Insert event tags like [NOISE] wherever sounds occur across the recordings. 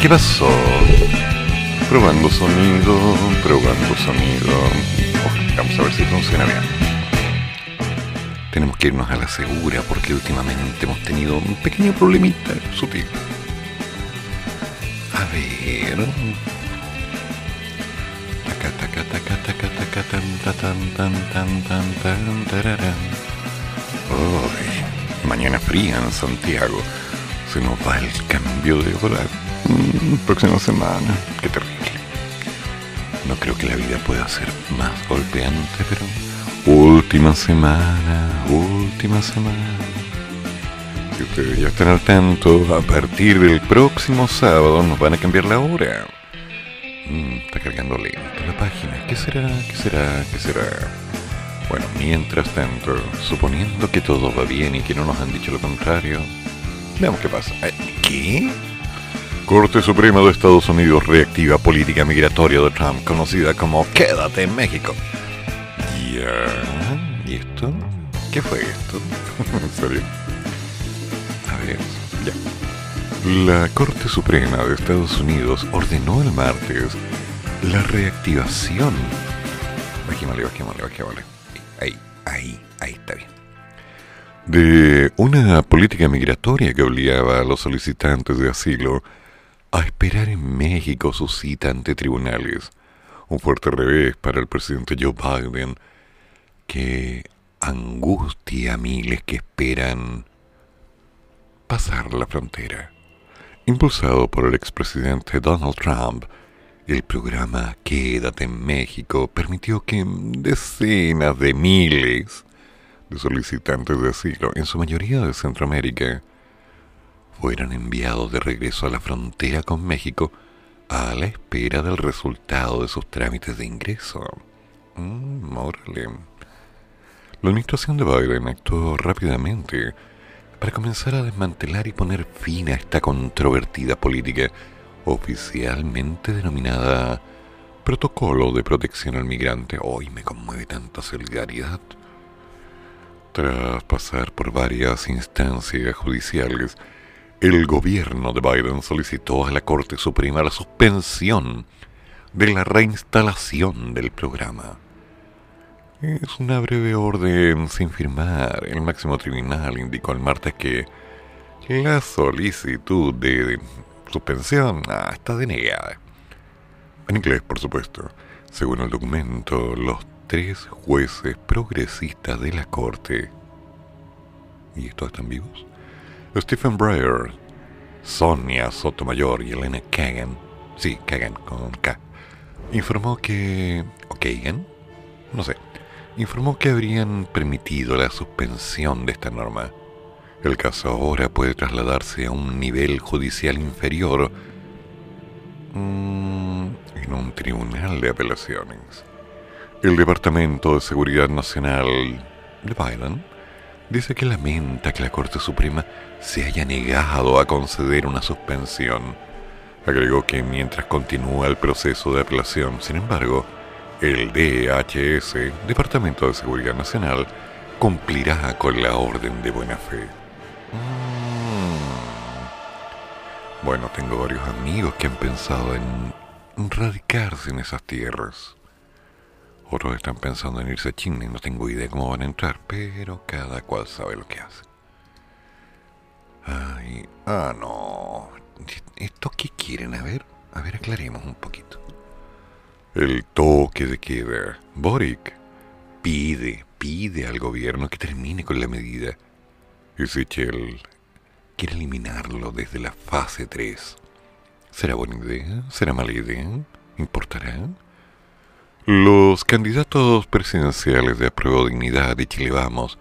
¿Qué pasó? Probando sonido, probando sonido. Vamos a ver si funciona bien. Tenemos que irnos a la segura porque últimamente hemos tenido un pequeño problemita sutil. A ver. Mañana fría en Santiago. Se nos va el cambio de hora. Mm, próxima semana. Qué terrible. No creo que la vida pueda ser más golpeante, pero... Última semana, última semana. Si ustedes ya están al tanto, a partir del próximo sábado nos van a cambiar la hora. Mm, está cargando lento la página. ¿Qué será? ¿Qué será? ¿Qué será? Bueno, mientras tanto, suponiendo que todo va bien y que no nos han dicho lo contrario, veamos qué pasa. Eh, ¿Qué? Corte Suprema de Estados Unidos reactiva política migratoria de Trump, conocida como Quédate en México. Ya. ¿Y esto? ¿Qué fue esto? [LAUGHS] ¿En serio? A ver, ya. La Corte Suprema de Estados Unidos ordenó el martes la reactivación. Bajémosle, bajémosle, bajémosle. Ahí, ahí, ahí está bien. De una política migratoria que obligaba a los solicitantes de asilo a esperar en México su cita ante tribunales. Un fuerte revés para el presidente Joe Biden que angustia a miles que esperan pasar la frontera. Impulsado por el expresidente Donald Trump, el programa Quédate en México permitió que decenas de miles de solicitantes de asilo, en su mayoría de Centroamérica, fueran enviados de regreso a la frontera con México a la espera del resultado de sus trámites de ingreso. Mm, órale. La administración de Biden actuó rápidamente para comenzar a desmantelar y poner fin a esta controvertida política oficialmente denominada Protocolo de Protección al Migrante. Hoy me conmueve tanta solidaridad. Tras pasar por varias instancias judiciales, el gobierno de Biden solicitó a la Corte Suprema la suspensión de la reinstalación del programa. Es una breve orden sin firmar. El máximo tribunal indicó el martes que la solicitud de suspensión ah, está denegada. En inglés, por supuesto. Según el documento, los tres jueces progresistas de la corte. ¿Y estos están vivos? Stephen Breyer, Sonia Sotomayor y Elena Kagan, sí, Kagan con K, informó que, o Kagan, no sé, informó que habrían permitido la suspensión de esta norma. El caso ahora puede trasladarse a un nivel judicial inferior mm, en un tribunal de apelaciones. El Departamento de Seguridad Nacional de Biden dice que lamenta que la Corte Suprema se haya negado a conceder una suspensión. Agregó que mientras continúa el proceso de apelación, sin embargo, el DHS, Departamento de Seguridad Nacional, cumplirá con la orden de buena fe. Mm. Bueno, tengo varios amigos que han pensado en radicarse en esas tierras. Otros están pensando en irse a China y no tengo idea cómo van a entrar, pero cada cual sabe lo que hace. Ay, ah, no. ¿Esto qué quieren? A ver, a ver, aclaremos un poquito. El toque de queda. Boric pide, pide al gobierno que termine con la medida. Y Sichel quiere eliminarlo desde la fase 3. ¿Será buena idea? ¿Será mala idea? ¿Importará? Los candidatos presidenciales de Apruebo Dignidad y Chile Vamos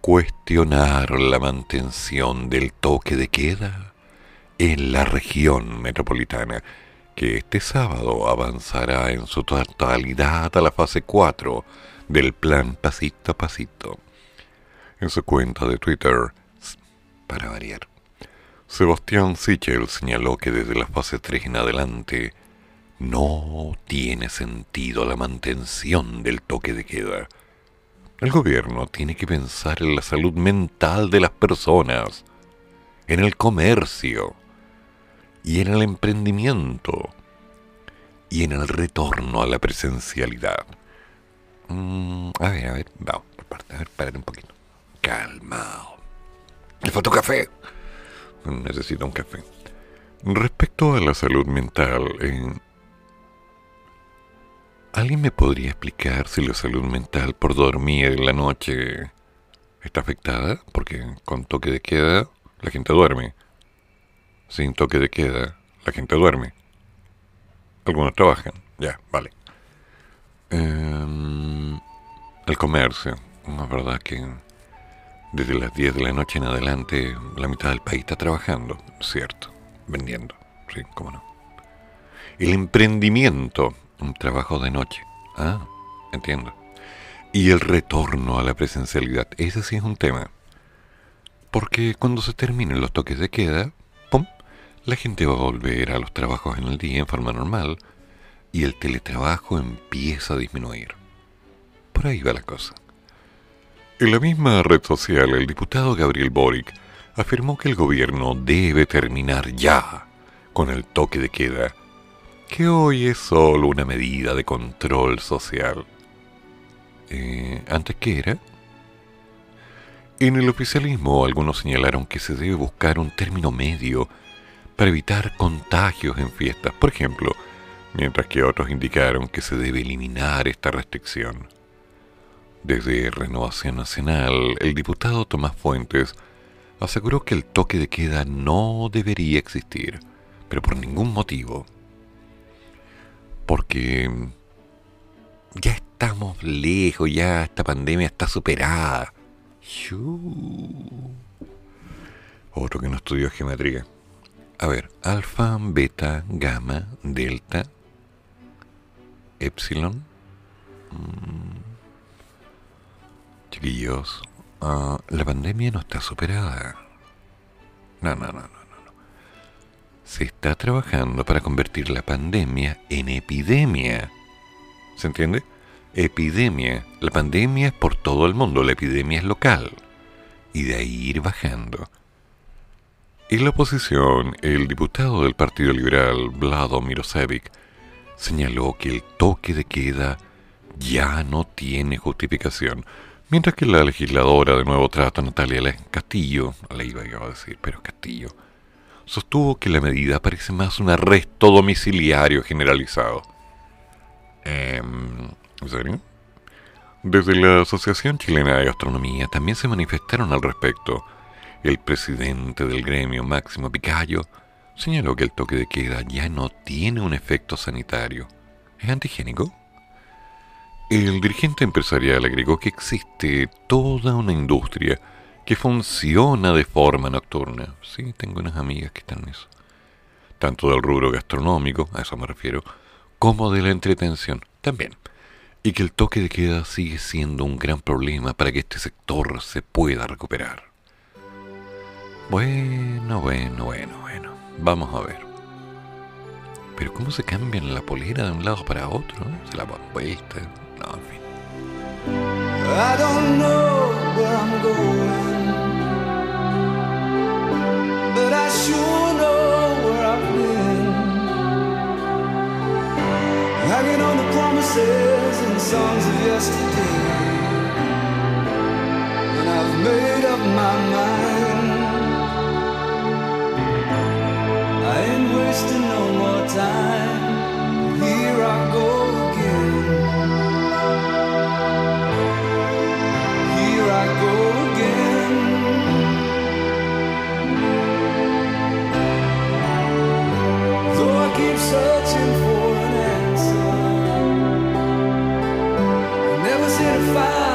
cuestionar la mantención del toque de queda en la región metropolitana, que este sábado avanzará en su totalidad a la fase 4 del plan pasito a pasito. En su cuenta de Twitter, para variar, Sebastián Sichel señaló que desde la fase 3 en adelante no tiene sentido la mantención del toque de queda el gobierno tiene que pensar en la salud mental de las personas, en el comercio y en el emprendimiento y en el retorno a la presencialidad. Mm, a ver, a ver, vamos, a ver, párate un poquito. Calmado. Le falta un café. Necesito un café. Respecto a la salud mental, en ¿Alguien me podría explicar si la salud mental por dormir en la noche está afectada? Porque con toque de queda la gente duerme. Sin toque de queda la gente duerme. Algunos trabajan. Ya, vale. Em, el comercio. Es verdad que desde las 10 de la noche en adelante la mitad del país está trabajando, cierto, vendiendo. Sí, cómo no. El emprendimiento un trabajo de noche. Ah, entiendo. Y el retorno a la presencialidad, ese sí es un tema. Porque cuando se terminen los toques de queda, ¡pum! La gente va a volver a los trabajos en el día en forma normal y el teletrabajo empieza a disminuir. Por ahí va la cosa. En la misma red social, el diputado Gabriel Boric afirmó que el gobierno debe terminar ya con el toque de queda que hoy es solo una medida de control social. Eh, ¿Antes qué era? En el oficialismo algunos señalaron que se debe buscar un término medio para evitar contagios en fiestas, por ejemplo, mientras que otros indicaron que se debe eliminar esta restricción. Desde Renovación Nacional, el diputado Tomás Fuentes aseguró que el toque de queda no debería existir, pero por ningún motivo porque ya estamos lejos, ya esta pandemia está superada. Otro que no estudió geometría. A ver, alfa, beta, gamma, delta, epsilon. Mm. Chiquillos, ah, la pandemia no está superada. No, no, no, no se está trabajando para convertir la pandemia en epidemia. ¿Se entiende? Epidemia. La pandemia es por todo el mundo, la epidemia es local. Y de ahí ir bajando. En la oposición, el diputado del Partido Liberal, Vlado Mirosevic, señaló que el toque de queda ya no tiene justificación, mientras que la legisladora de Nuevo Trato, Natalia Castillo, le iba a decir, pero Castillo, sostuvo que la medida parece más un arresto domiciliario generalizado. Em, ¿En serio? Desde la Asociación Chilena de Gastronomía también se manifestaron al respecto. El presidente del gremio, Máximo Picayo, señaló que el toque de queda ya no tiene un efecto sanitario. ¿Es antigénico? El dirigente empresarial agregó que existe toda una industria que funciona de forma nocturna. Sí, tengo unas amigas que están en eso. Tanto del rubro gastronómico, a eso me refiero, como de la entretención también. Y que el toque de queda sigue siendo un gran problema para que este sector se pueda recuperar. Bueno, bueno, bueno, bueno. Vamos a ver. Pero ¿cómo se cambian la polera de un lado para otro? Se la van vuelta. No, en fin. I don't know where I'm going. Wasting no more time. Here I go searching for an answer. I never seem to find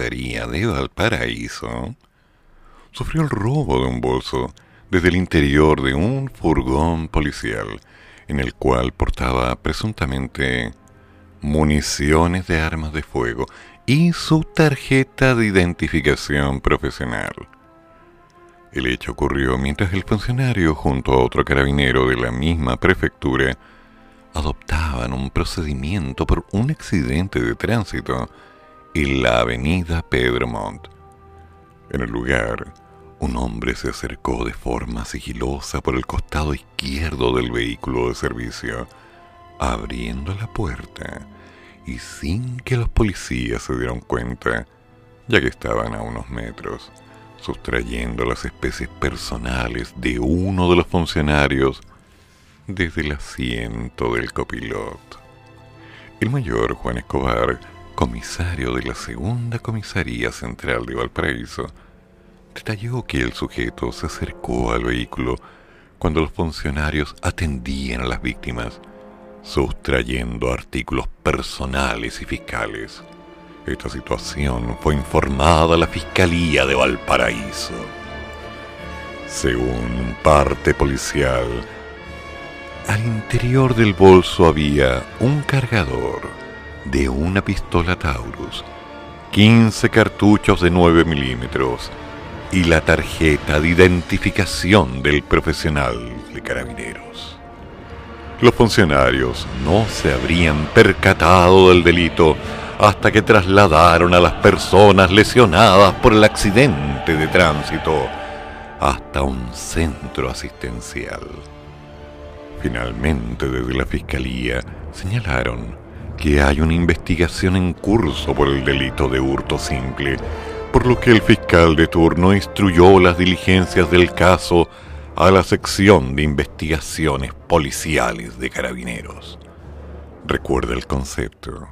comisaría de Valparaíso sufrió el robo de un bolso desde el interior de un furgón policial en el cual portaba presuntamente municiones de armas de fuego y su tarjeta de identificación profesional. El hecho ocurrió mientras el funcionario junto a otro carabinero de la misma prefectura adoptaban un procedimiento por un accidente de tránsito y la avenida Pedro Montt. En el lugar, un hombre se acercó de forma sigilosa por el costado izquierdo del vehículo de servicio, abriendo la puerta y sin que los policías se dieran cuenta, ya que estaban a unos metros, sustrayendo las especies personales de uno de los funcionarios desde el asiento del copiloto. El mayor Juan Escobar comisario de la segunda comisaría central de Valparaíso, detalló que el sujeto se acercó al vehículo cuando los funcionarios atendían a las víctimas, sustrayendo artículos personales y fiscales. Esta situación fue informada a la Fiscalía de Valparaíso. Según parte policial, al interior del bolso había un cargador, de una pistola Taurus, 15 cartuchos de 9 milímetros y la tarjeta de identificación del profesional de carabineros. Los funcionarios no se habrían percatado del delito hasta que trasladaron a las personas lesionadas por el accidente de tránsito hasta un centro asistencial. Finalmente, desde la Fiscalía señalaron que hay una investigación en curso por el delito de hurto simple, por lo que el fiscal de turno instruyó las diligencias del caso a la sección de investigaciones policiales de carabineros. Recuerda el concepto.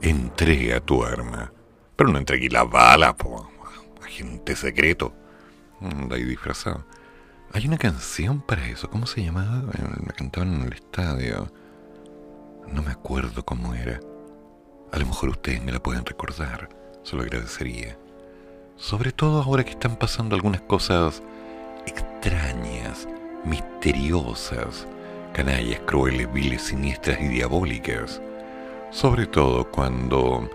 entrega tu arma. Pero no entregué la bala, po. Agente secreto. Ahí disfrazado. Hay una canción para eso. ¿Cómo se llamaba? La cantaban en el estadio. No me acuerdo cómo era. A lo mejor ustedes me la pueden recordar. Se lo agradecería. Sobre todo ahora que están pasando algunas cosas extrañas, misteriosas, canallas, crueles, viles, siniestras y diabólicas. Sobre todo cuando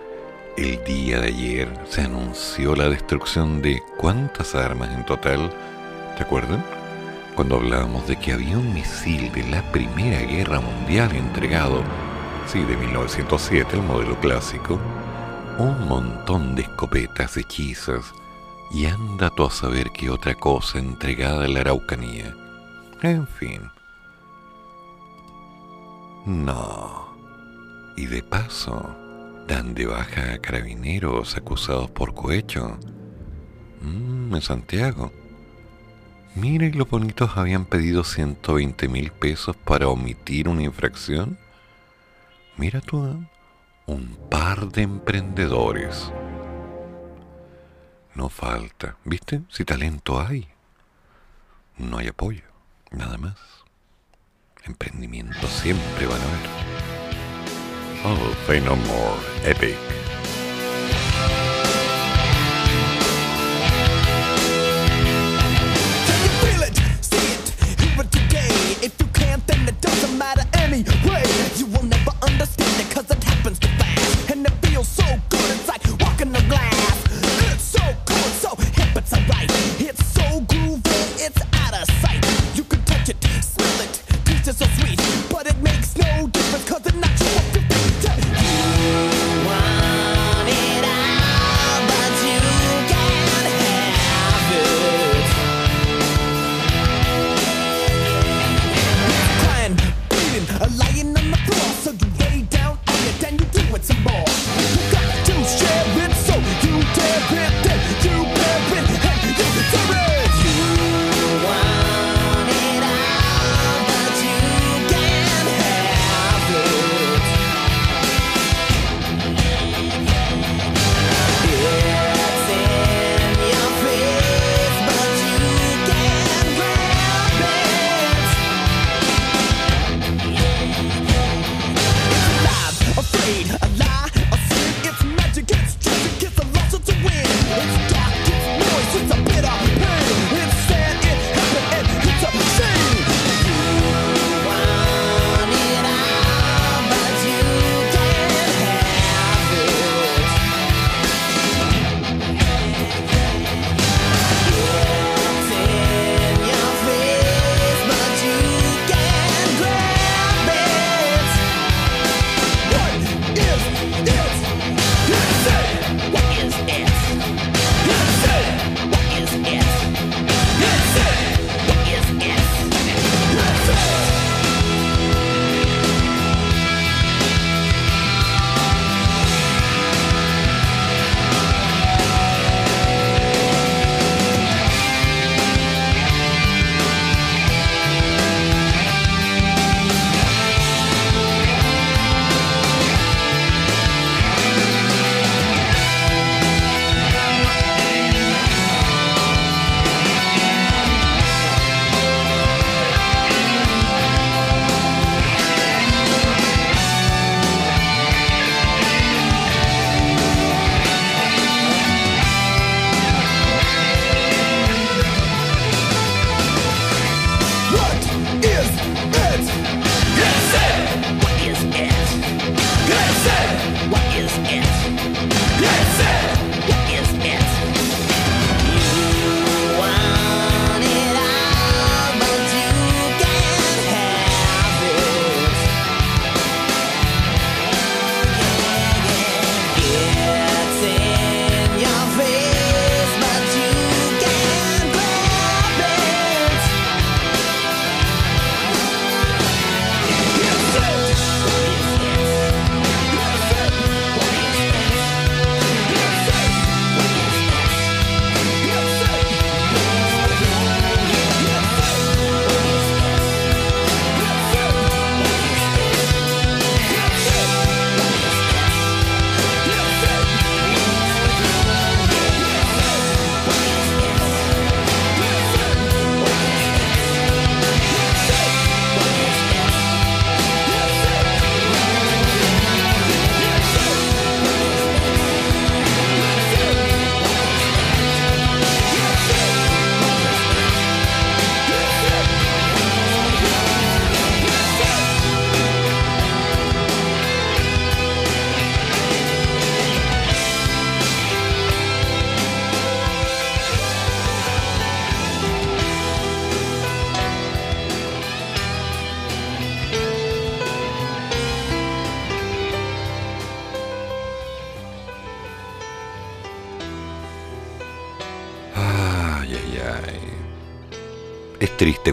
el día de ayer se anunció la destrucción de cuántas armas en total, ¿te acuerdan? Cuando hablábamos de que había un misil de la Primera Guerra Mundial entregado, sí, de 1907, el modelo clásico, un montón de escopetas hechizas y anda tú a saber qué otra cosa entregada a la Araucanía. En fin. No. Y de paso, dan de baja a carabineros acusados por cohecho. Mmm, en Santiago. Mire, los bonitos habían pedido 120 mil pesos para omitir una infracción. Mira tú, ¿eh? un par de emprendedores. No falta, ¿viste? Si talento hay, no hay apoyo, nada más. Emprendimiento siempre van a haber. Oh, no more. Epic.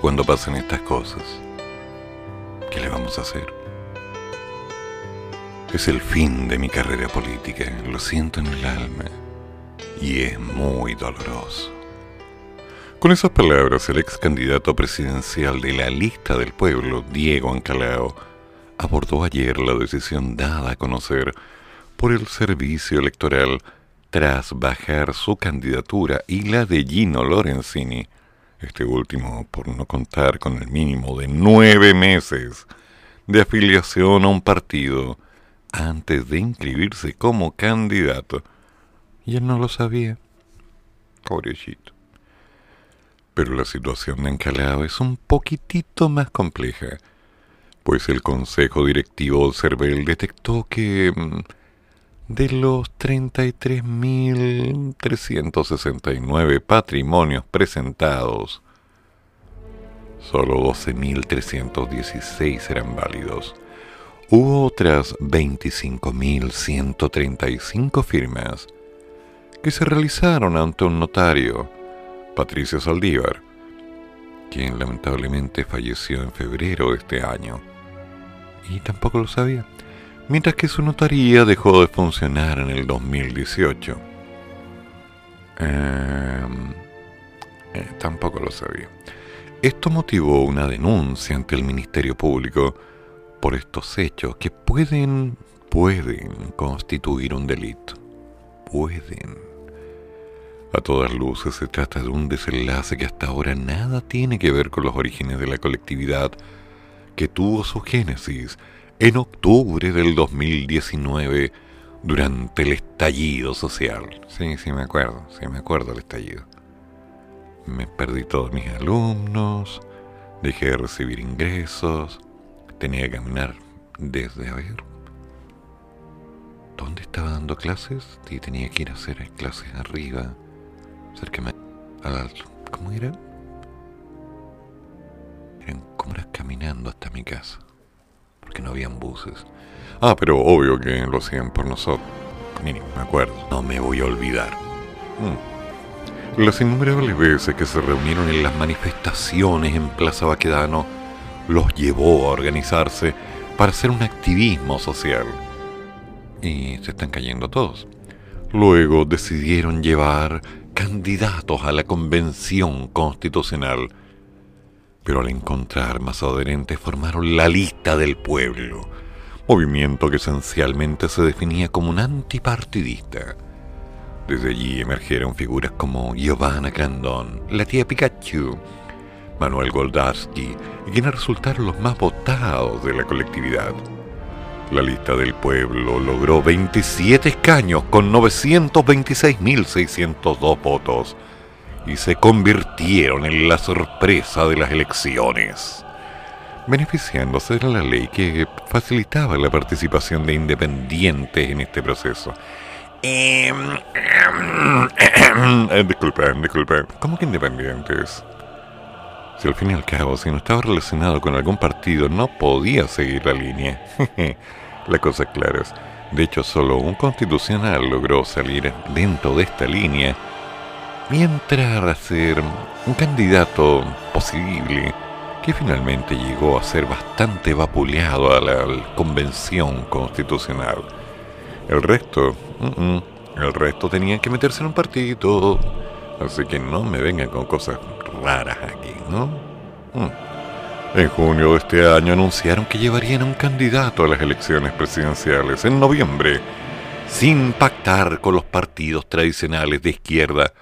Cuando pasan estas cosas. ¿Qué le vamos a hacer? Es el fin de mi carrera política, lo siento en el alma. Y es muy doloroso. Con esas palabras, el ex candidato presidencial de la lista del pueblo, Diego Ancalao, abordó ayer la decisión dada a conocer por el servicio electoral tras bajar su candidatura y la de Gino Lorenzini, este último por no contar con el mínimo de nueve meses de afiliación a un partido antes de inscribirse como candidato. Y él no lo sabía. Pobrecito. Pero la situación de Encalado es un poquitito más compleja, pues el Consejo Directivo del CERVEL detectó que mm, de los 33.369 patrimonios presentados, solo 12.316 eran válidos. Hubo otras 25.135 firmas que se realizaron ante un notario, Patricio Saldívar, quien lamentablemente falleció en febrero de este año. Y tampoco lo sabía mientras que su notaría dejó de funcionar en el 2018. Em, eh, tampoco lo sabía. Esto motivó una denuncia ante el Ministerio Público por estos hechos que pueden, pueden constituir un delito. Pueden. A todas luces se trata de un desenlace que hasta ahora nada tiene que ver con los orígenes de la colectividad que tuvo su génesis en octubre del 2019 durante el estallido social. Sí, sí me acuerdo, sí me acuerdo del estallido. Me perdí todos mis alumnos, dejé de recibir ingresos, tenía que caminar desde, a ver, ¿dónde estaba dando clases? Y tenía que ir a hacer clases arriba, cerca al alto. ¿Cómo era? Eran como eras caminando hasta mi casa que no habían buses. Ah, pero obvio que lo hacían por nosotros. Ni me acuerdo. No me voy a olvidar. Mm. Las innumerables veces que se reunieron en las manifestaciones en Plaza Baquedano los llevó a organizarse para hacer un activismo social. Y se están cayendo todos. Luego decidieron llevar candidatos a la convención constitucional pero al encontrar más adherentes formaron la lista del pueblo, movimiento que esencialmente se definía como un antipartidista. Desde allí emergieron figuras como Giovanna Grandón, la tía Pikachu, Manuel Goldarsky quienes resultaron los más votados de la colectividad. La lista del pueblo logró 27 escaños con 926.602 votos y se convirtieron en la sorpresa de las elecciones, beneficiándose de la ley que facilitaba la participación de independientes en este proceso. Em, em, em, disculpen, disculpen, ¿cómo que independientes? Si al fin y al cabo, si no estaba relacionado con algún partido, no podía seguir la línea. [LAUGHS] la cosa clara es, de hecho, solo un constitucional logró salir dentro de esta línea a ser un candidato posible que finalmente llegó a ser bastante vapuleado a la, convención constitucional. El resto, el resto tenían que meterse en un partido, así que no me vengan con cosas raras aquí, ¿no? Mm. En junio de este año anunciaron que llevarían un candidato a las elecciones presidenciales en noviembre, sin pactar con los partidos tradicionales de izquierda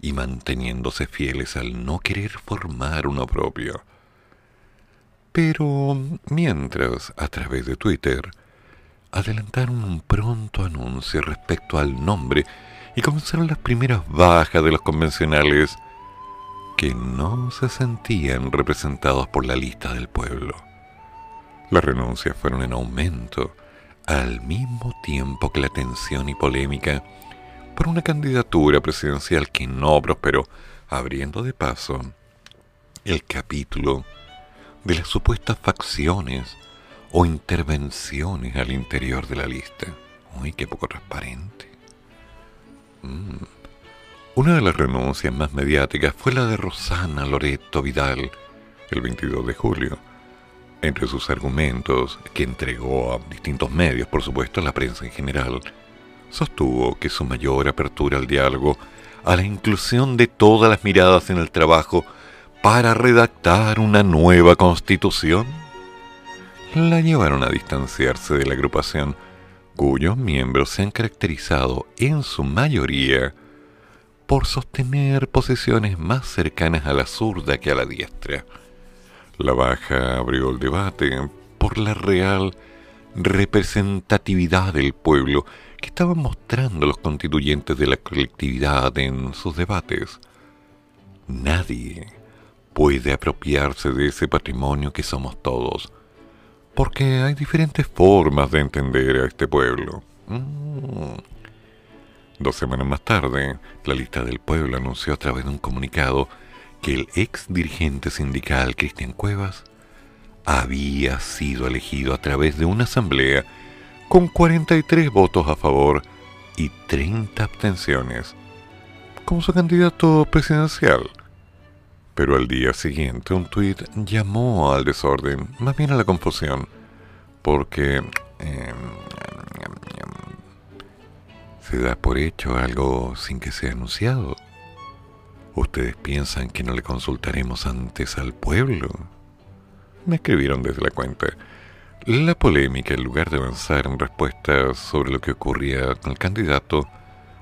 y manteniéndose fieles al no querer formar uno propio. Pero mientras, a través de Twitter, adelantaron un pronto anuncio respecto al nombre y comenzaron las primeras bajas de los convencionales que no se sentían representados por la lista del pueblo. Las renuncias fueron en aumento, al mismo tiempo que la tensión y polémica por una candidatura presidencial que no prosperó, abriendo de paso el capítulo de las supuestas facciones o intervenciones al interior de la lista. Uy, qué poco transparente. Mm. Una de las renuncias más mediáticas fue la de Rosana Loreto Vidal, el 22 de julio. Entre sus argumentos, que entregó a distintos medios, por supuesto a la prensa en general, sostuvo que su mayor apertura al diálogo, a la inclusión de todas las miradas en el trabajo para redactar una nueva constitución, la llevaron a distanciarse de la agrupación, cuyos miembros se han caracterizado en su mayoría por sostener posiciones más cercanas a la zurda que a la diestra. La baja abrió el debate por la real representatividad del pueblo estaban mostrando los constituyentes de la colectividad en sus debates. Nadie puede apropiarse de ese patrimonio que somos todos, porque hay diferentes formas de entender a este pueblo. Mm. Dos semanas más tarde, la lista del pueblo anunció a través de un comunicado que el ex dirigente sindical Cristian Cuevas había sido elegido a través de una asamblea con 43 votos a favor y 30 abstenciones como su candidato presidencial. Pero al día siguiente un tuit llamó al desorden, más bien a la confusión, porque em, se da por hecho algo sin que sea anunciado. ¿Ustedes piensan que no le consultaremos antes al pueblo? Me escribieron desde la cuenta. La polémica, en lugar de avanzar en respuestas sobre lo que ocurría con el candidato,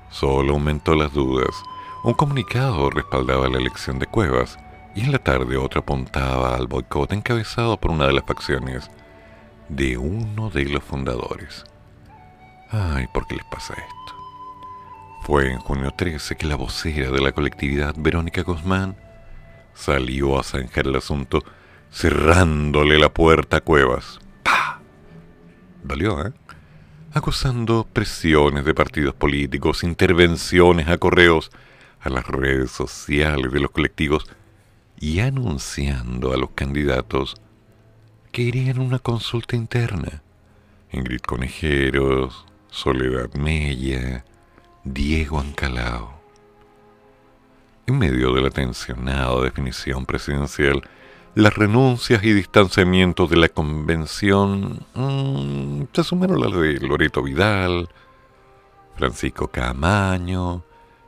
solo aumentó las dudas. Un comunicado respaldaba la elección de Cuevas y en la tarde otro apuntaba al boicot encabezado por una de las facciones de uno de los fundadores. Ay, ¿por qué les pasa esto? Fue en junio 13 que la vocera de la colectividad, Verónica Guzmán, salió a zanjar el asunto cerrándole la puerta a Cuevas. Valió, ¿eh? Acusando presiones de partidos políticos, intervenciones a correos, a las redes sociales de los colectivos y anunciando a los candidatos que irían a una consulta interna. Ingrid Conejeros, Soledad Mella, Diego Ancalao. En medio de la tensionada definición presidencial, las renuncias y distanciamientos de la convención mm, se sumaron las de Loreto Vidal, Francisco Camaño,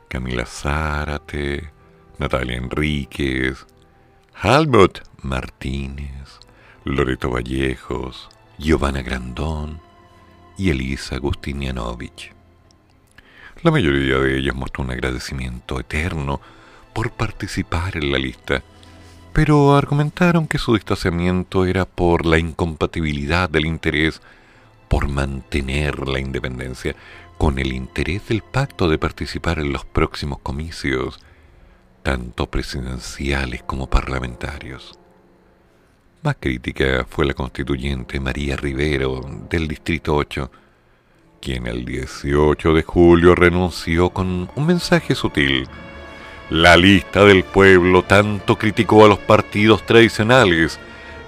Camila Zárate, Natalia Enríquez, Helmut Martínez, Loreto Vallejos, Giovanna Grandón y Elisa Agustinianovich. La mayoría de ellos mostró un agradecimiento eterno por participar en la lista, pero argumentaron que su distanciamiento era por la incompatibilidad del interés por mantener la independencia con el interés del pacto de participar en los próximos comicios, tanto presidenciales como parlamentarios. Más crítica fue la constituyente María Rivero del Distrito 8, quien el 18 de julio renunció con un mensaje sutil. La lista del pueblo tanto criticó a los partidos tradicionales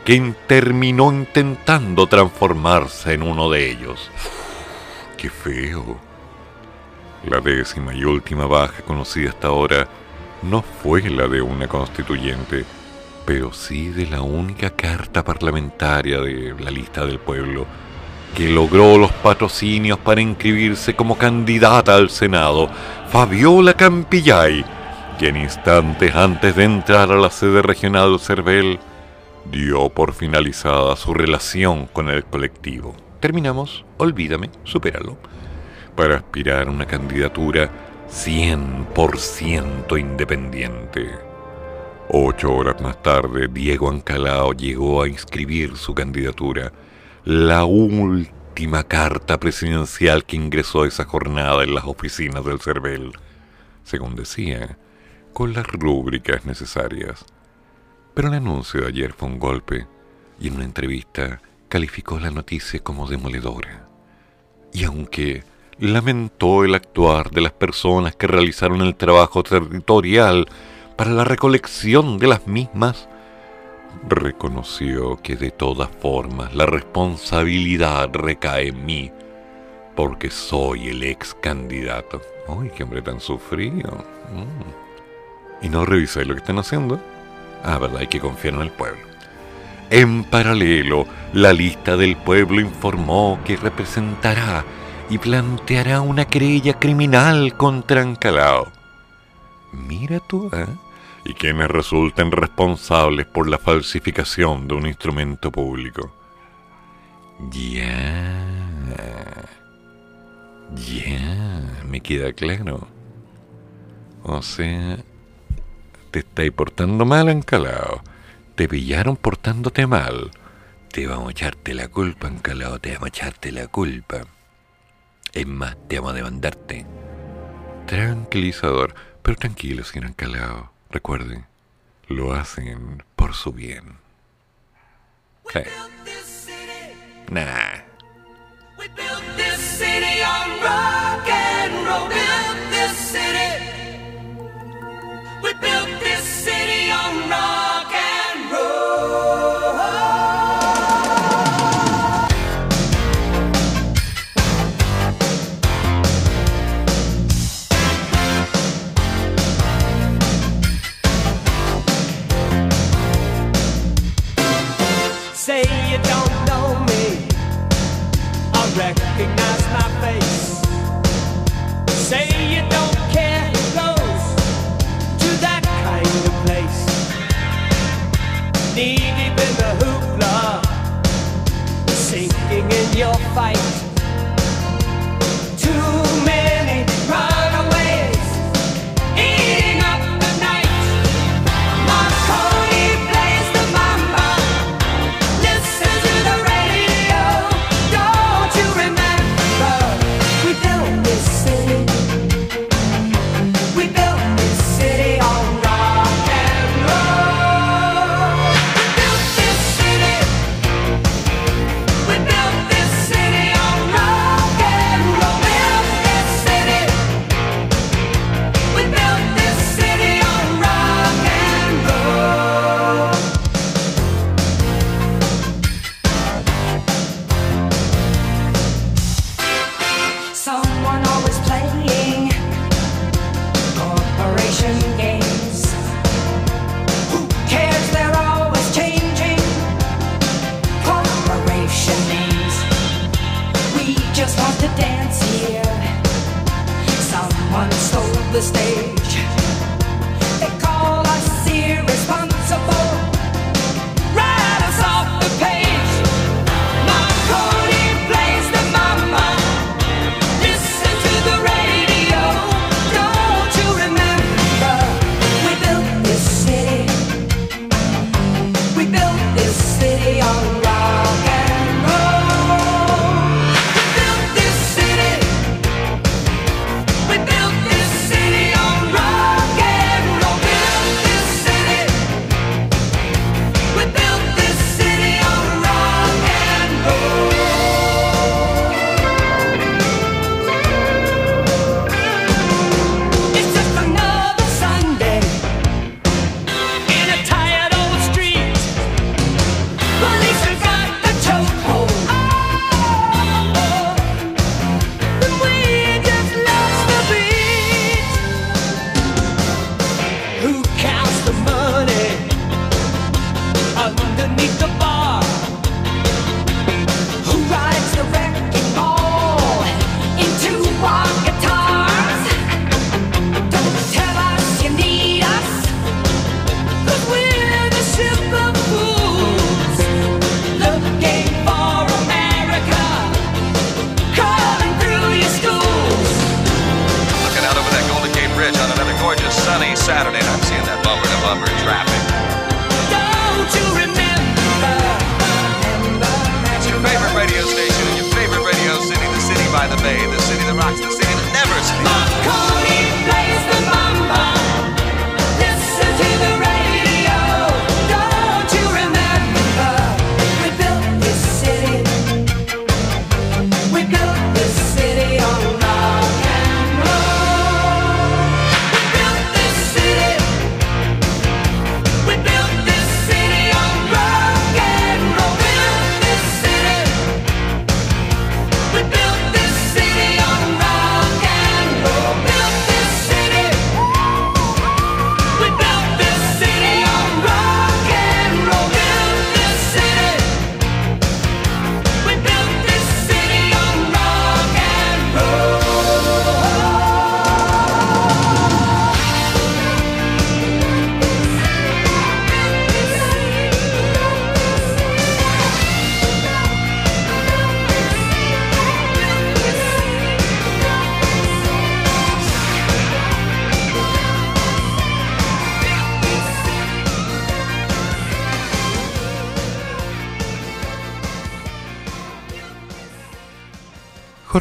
que terminó intentando transformarse en uno de ellos. ¡Qué feo! La décima y última baja conocida hasta ahora no fue la de una constituyente, pero sí de la única carta parlamentaria de la lista del pueblo que logró los patrocinios para inscribirse como candidata al Senado, Fabiola Campillay, quien instantes antes de entrar a la sede regional Cervel dio por finalizada su relación con el colectivo. Terminamos, olvídame, supéralo, para aspirar a una candidatura 100% independiente. Ocho horas más tarde, Diego Ancalao llegó a inscribir su candidatura la última carta presidencial que ingresó esa jornada en las oficinas del CERVEL, según decía, con las rúbricas necesarias. Pero el anuncio de ayer fue un golpe y en una entrevista calificó la noticia como demoledora. Y aunque lamentó el actuar de las personas que realizaron el trabajo territorial para la recolección de las mismas, reconoció que de todas formas la responsabilidad recae en mí porque soy el ex candidato. Uy, qué hombre tan sufrido. Mm. ¿Y no revisáis lo que están haciendo? Ah, verdad, hay que confiar en el pueblo. En paralelo, la lista del pueblo informó que representará y planteará una querella criminal contra Ancalao. Mira tú, ¿eh? Y quienes resulten responsables por la falsificación de un instrumento público. Ya. Ya, me queda claro. O sea, te estáis portando mal, Ancalao te pillaron portándote mal, te vamos a echarte la culpa, encalado, te vamos a echarte la culpa. Es más, te vamos a demandarte. Tranquilizador, pero tranquilo, señor Encalado. Recuerden, lo hacen por su bien. ¿Qué? Nah. We built this city on rock and roll. We built this city on rock your fight.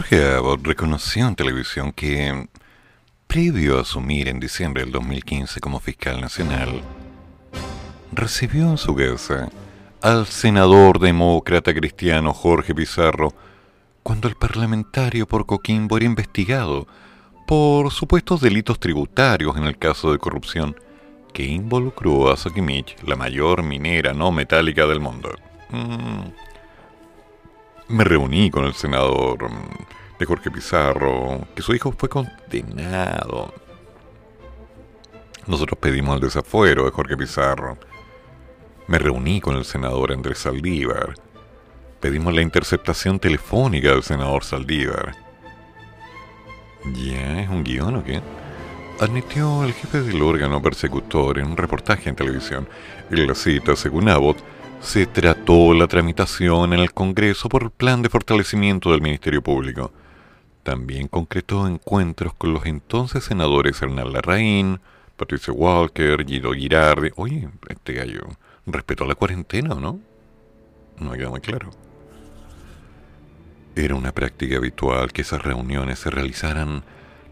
Jorge reconoció en televisión que, previo a asumir en diciembre del 2015 como fiscal nacional, recibió en su casa al senador demócrata cristiano Jorge Pizarro cuando el parlamentario por Coquimbo era investigado por supuestos delitos tributarios en el caso de corrupción que involucró a Sokimich, la mayor minera no metálica del mundo. Mm. Me reuní con el senador mm, de Jorge Pizarro, que su hijo fue condenado. Nosotros pedimos el desafuero de Jorge Pizarro. Me reuní con el senador Andrés Saldívar. Pedimos la interceptación telefónica del senador Saldívar ¿Ya es un guion o qué? Admitió el jefe del órgano persecutor en un reportaje en televisión. En la cita, según Abbott, se trató la tramitación en el Congreso por plan de fortalecimiento del Ministerio Público. También concretó encuentros con los entonces senadores Hernán Larraín, Patricia Walker, Guido Girardi. Oye, este gallo respetó la cuarentena, ¿no? No me queda muy claro. Era una práctica habitual que esas reuniones se realizaran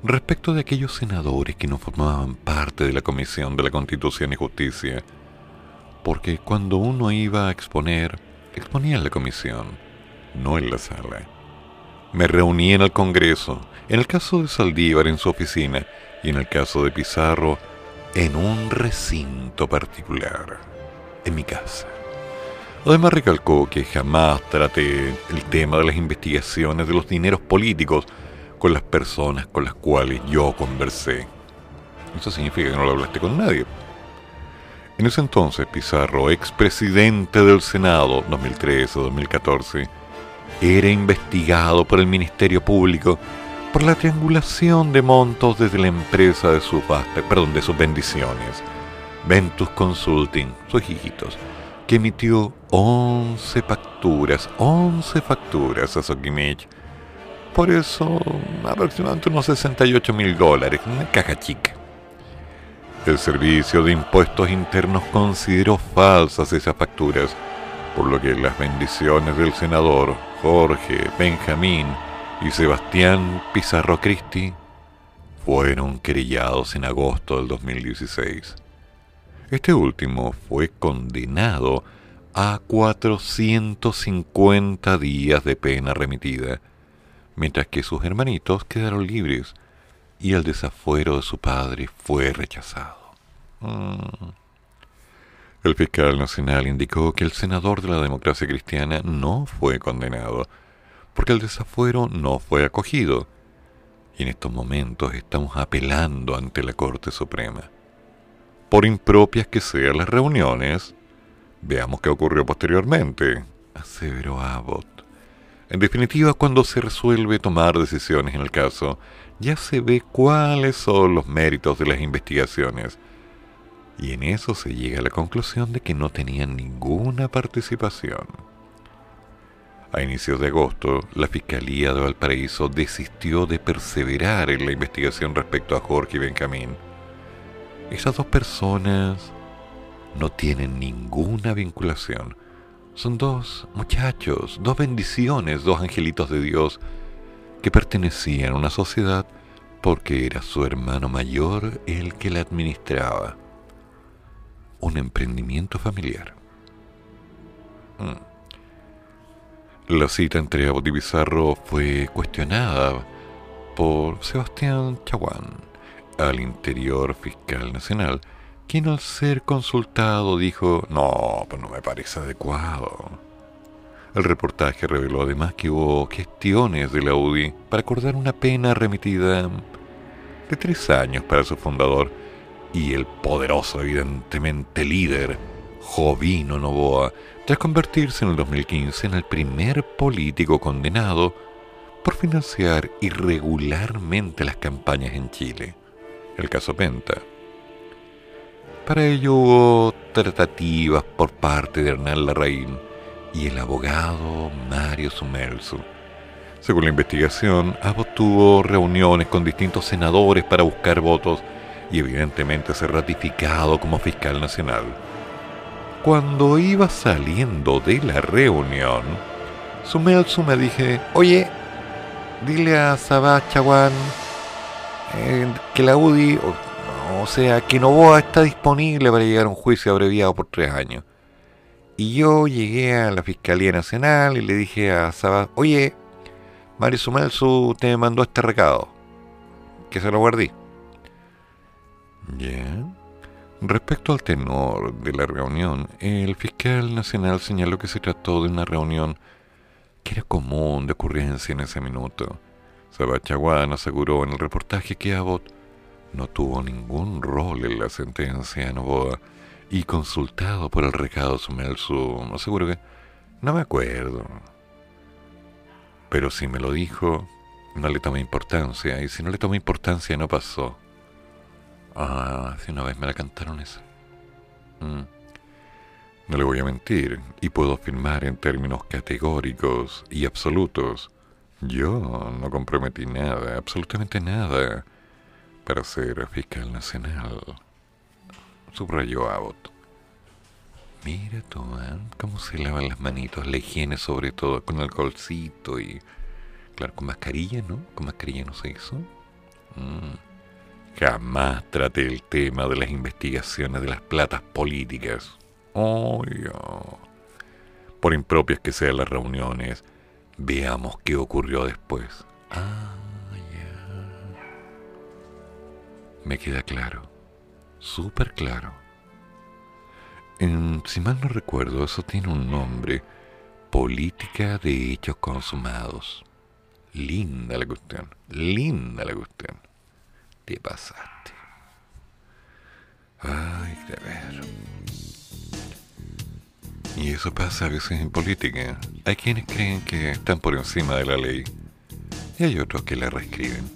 respecto de aquellos senadores que no formaban parte de la Comisión de la Constitución y Justicia, porque cuando uno iba a exponer, exponía en la comisión, no en la sala. Me reuní en el Congreso, en el caso de Saldívar en su oficina y en el caso de Pizarro en un recinto particular, en mi casa. Además recalcó que jamás traté el tema de las investigaciones de los dineros políticos con las personas con las cuales yo conversé. Eso significa que no lo hablaste con nadie. En ese entonces, Pizarro, expresidente del Senado 2013-2014, era investigado por el Ministerio Público por la triangulación de montos desde la empresa de sus, perdón, de sus bendiciones, Ventus Consulting, sus hijitos que emitió 11 facturas, 11 facturas a Sokimich. Por eso, aproximadamente unos 68 mil dólares, una caja chica. El Servicio de Impuestos Internos consideró falsas esas facturas, por lo que las bendiciones del senador Jorge Benjamín y Sebastián Pizarro Cristi fueron querellados en agosto del 2016. Este último fue condenado a 450 días de pena remitida, mientras que sus hermanitos quedaron libres y el desafuero de su padre fue rechazado. Mm. El fiscal nacional indicó que el senador de la democracia cristiana no fue condenado, porque el desafuero no fue acogido, y en estos momentos estamos apelando ante la Corte Suprema por impropias que sean las reuniones, veamos qué ocurrió posteriormente, aseveró Abbott. En definitiva, cuando se resuelve tomar decisiones en el caso, ya se ve cuáles son los méritos de las investigaciones. Y en eso se llega a la conclusión de que no tenían ninguna participación. A inicios de agosto, la Fiscalía de Valparaíso desistió de perseverar en la investigación respecto a Jorge Benjamín esas dos personas no tienen ninguna vinculación. Son dos muchachos, dos bendiciones, dos angelitos de Dios que pertenecían a una sociedad porque era su hermano mayor el que la administraba. Un emprendimiento familiar. Mm. La cita entre Abot y Bizarro fue cuestionada por Sebastián Chaguán al interior fiscal nacional, quien al ser consultado dijo, no, pues no me parece adecuado. El reportaje reveló además que hubo gestiones de la UDI para acordar una pena remitida de tres años para su fundador y el poderoso, evidentemente líder, Jovino Novoa, tras convertirse en el 2015 en el primer político condenado por financiar irregularmente las campañas en Chile el caso Penta. Para ello hubo tratativas por parte de Hernán Larraín y el abogado Mario Sumelso. Según la investigación, Abbott tuvo reuniones con distintos senadores para buscar votos y evidentemente ser ratificado como fiscal nacional. Cuando iba saliendo de la reunión, Sumelso me dije, oye, dile a Sabah Chaguán eh, que la UDI, o, o sea, que Novoa está disponible para llegar a un juicio abreviado por tres años. Y yo llegué a la Fiscalía Nacional y le dije a Sabah, oye, Mario Sumelsu te mandó este recado, que se lo guardé. Ya. Respecto al tenor de la reunión, el fiscal nacional señaló que se trató de una reunión que era común de ocurrencia en ese minuto. Sabachaguán aseguró en el reportaje que Abbott no tuvo ningún rol en la sentencia a Novoa y consultado por el recado Sumelsu, aseguro que no me acuerdo. Pero si me lo dijo, no le tomé importancia y si no le tomé importancia no pasó. Ah, hace una vez me la cantaron esa. Mm. No le voy a mentir, y puedo afirmar en términos categóricos y absolutos. Yo no comprometí nada, absolutamente nada, para ser fiscal nacional. Subrayó Abbott. Mira tú, ¿eh? cómo se lavan las manitos, la higiene sobre todo, con alcoholcito y... Claro, con mascarilla, ¿no? Con mascarilla no se hizo. Mm. Jamás traté el tema de las investigaciones de las platas políticas. Oh, Por impropias que sean las reuniones, veamos qué ocurrió después. Ah, ya. Me queda claro. Súper claro. si mal no recuerdo, eso tiene un nombre. Política de hechos consumados. Linda la cuestión. Linda la cuestión te pasaste. Ay, de ver. Y eso pasa a veces en política. Hay quienes creen que están por encima de la ley y hay otros que la reescriben.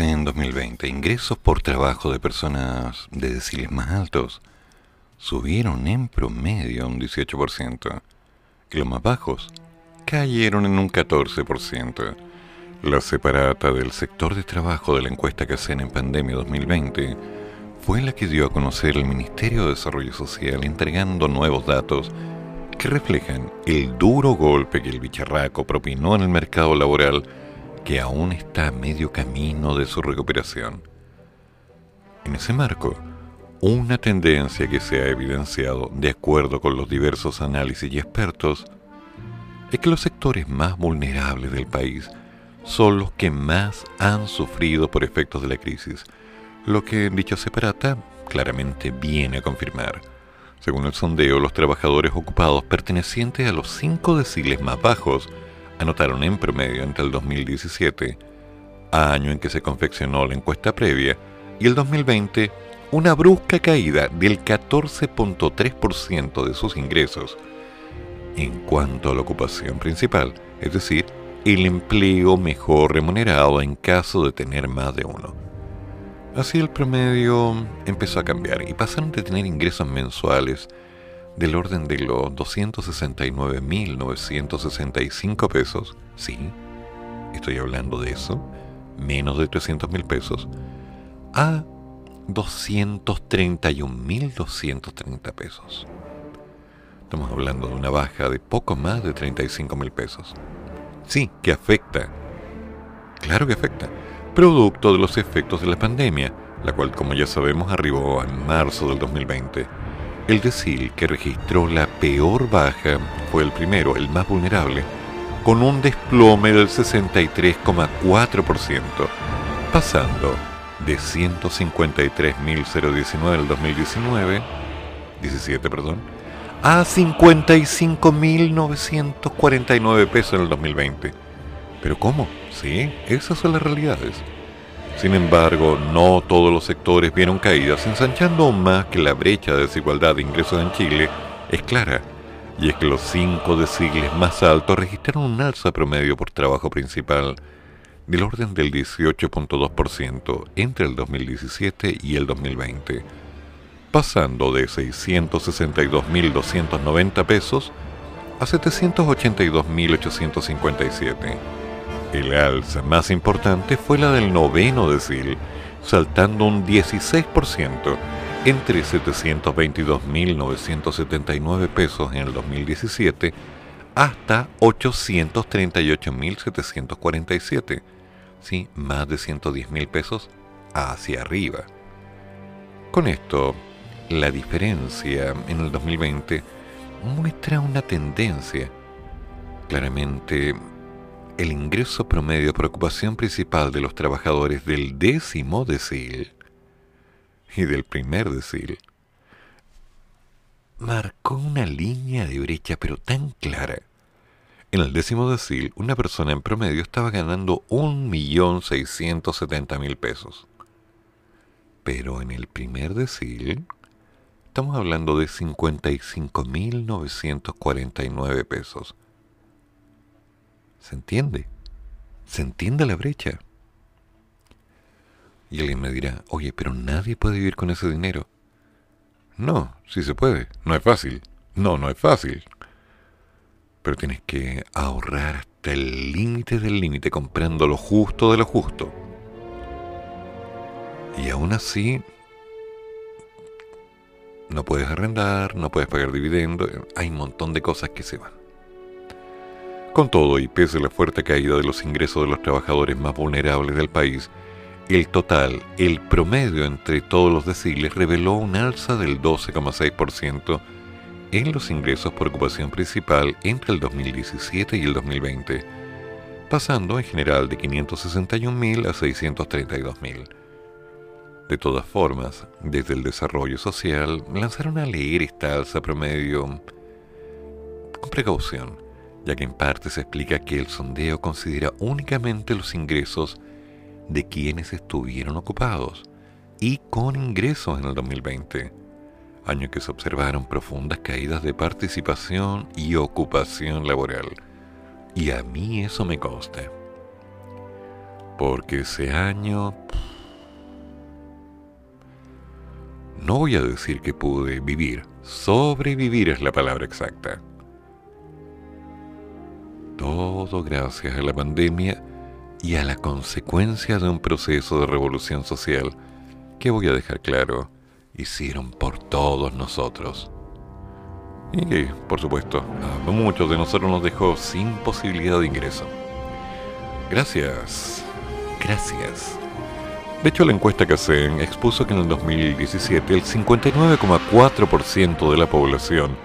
En 2020, ingresos por trabajo de personas de deciles más altos subieron en promedio un 18% y los más bajos cayeron en un 14%. La separata del sector de trabajo de la encuesta que hacen en pandemia 2020 fue la que dio a conocer el Ministerio de Desarrollo Social entregando nuevos datos que reflejan el duro golpe que el bicharraco propinó en el mercado laboral que aún está a medio camino de su recuperación. En ese marco, una tendencia que se ha evidenciado de acuerdo con los diversos análisis y expertos es que los sectores más vulnerables del país son los que más han sufrido por efectos de la crisis, lo que en dicha separata claramente viene a confirmar. Según el sondeo, los trabajadores ocupados pertenecientes a los cinco deciles más bajos anotaron en promedio entre el 2017, año en que se confeccionó la encuesta previa, y el 2020, una brusca caída del 14.3% de sus ingresos en cuanto a la ocupación principal, es decir, el empleo mejor remunerado en caso de tener más de uno. Así el promedio empezó a cambiar y pasaron de tener ingresos mensuales del orden de los 269.965 pesos, sí, estoy hablando de eso, menos de 300.000 pesos, a 231.230 pesos. Estamos hablando de una baja de poco más de 35.000 pesos. Sí, que afecta. Claro que afecta. Producto de los efectos de la pandemia, la cual como ya sabemos arribó en marzo del 2020 el decil que registró la peor baja fue el primero, el más vulnerable, con un desplome del 63,4%, pasando de 153.019 en el 2019, 17, perdón, a 55.949 pesos en el 2020. ¿Pero cómo? Sí, esas son las realidades. Sin embargo, no todos los sectores vieron caídas, ensanchando más que la brecha de desigualdad de ingresos en Chile es clara, y es que los cinco deciles más altos registraron un alza promedio por trabajo principal del orden del 18.2% entre el 2017 y el 2020, pasando de 662.290 pesos a 782.857 el alza más importante fue la del noveno decil, saltando un 16% entre 722.979 pesos en el 2017 hasta 838.747, sí, más de 110.000 pesos hacia arriba. Con esto, la diferencia en el 2020 muestra una tendencia claramente el ingreso promedio preocupación principal de los trabajadores del décimo decil y del primer decil marcó una línea de brecha pero tan clara. En el décimo decil, una persona en promedio estaba ganando 1.670.000 pesos. Pero en el primer decil, estamos hablando de 55.949 pesos ¿Se entiende? ¿Se entiende la brecha? Y alguien me dirá, oye, pero nadie puede vivir con ese dinero. No, sí se puede. No es fácil. No, no es fácil. Pero tienes que ahorrar hasta el límite del límite, comprando lo justo de lo justo. Y aún así, No puedes arrendar, no puedes pagar dividendos, hay un montón de cosas que se van. Con todo, y pese a la fuerte caída de los ingresos de los trabajadores más vulnerables del país, el total, el promedio entre todos los deciles reveló un alza del 12,6% en los ingresos por ocupación principal entre el 2017 y el 2020, pasando en general de 561.000 a 632.000. De todas formas, desde el desarrollo social lanzaron a leer esta alza promedio con precaución ya que en parte se explica que el sondeo considera únicamente los ingresos de quienes estuvieron ocupados y con ingresos en el 2020, año que se observaron profundas caídas de participación y ocupación laboral. Y a mí eso me consta. Porque ese año... No voy a decir que pude vivir, sobrevivir es la palabra exacta todo gracias a la pandemia y a la consecuencia de un proceso de revolución social que voy a dejar claro, hicieron por todos nosotros. Y por supuesto, a muchos de nosotros nos dejó sin posibilidad de ingreso. Gracias, gracias. De hecho, la encuesta que hacen expuso que en el 2017 el 59,4% de la población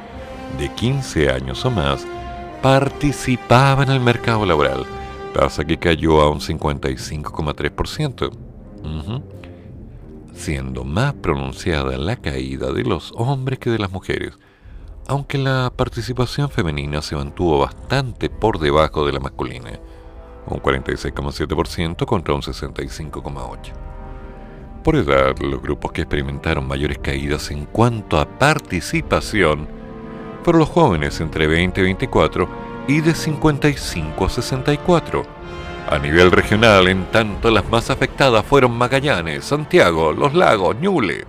de 15 años o más participaba en el mercado laboral, tasa que cayó a un 55,3%, siendo más pronunciada la caída de los hombres que de las mujeres, aunque la participación femenina se mantuvo bastante por debajo de la masculina, un 46,7% contra un 65,8%. Por edad, los grupos que experimentaron mayores caídas en cuanto a participación fueron los jóvenes entre 20 y 24 y de 55 a 64. A nivel regional, en tanto, las más afectadas fueron Magallanes, Santiago, Los Lagos, Ñuble.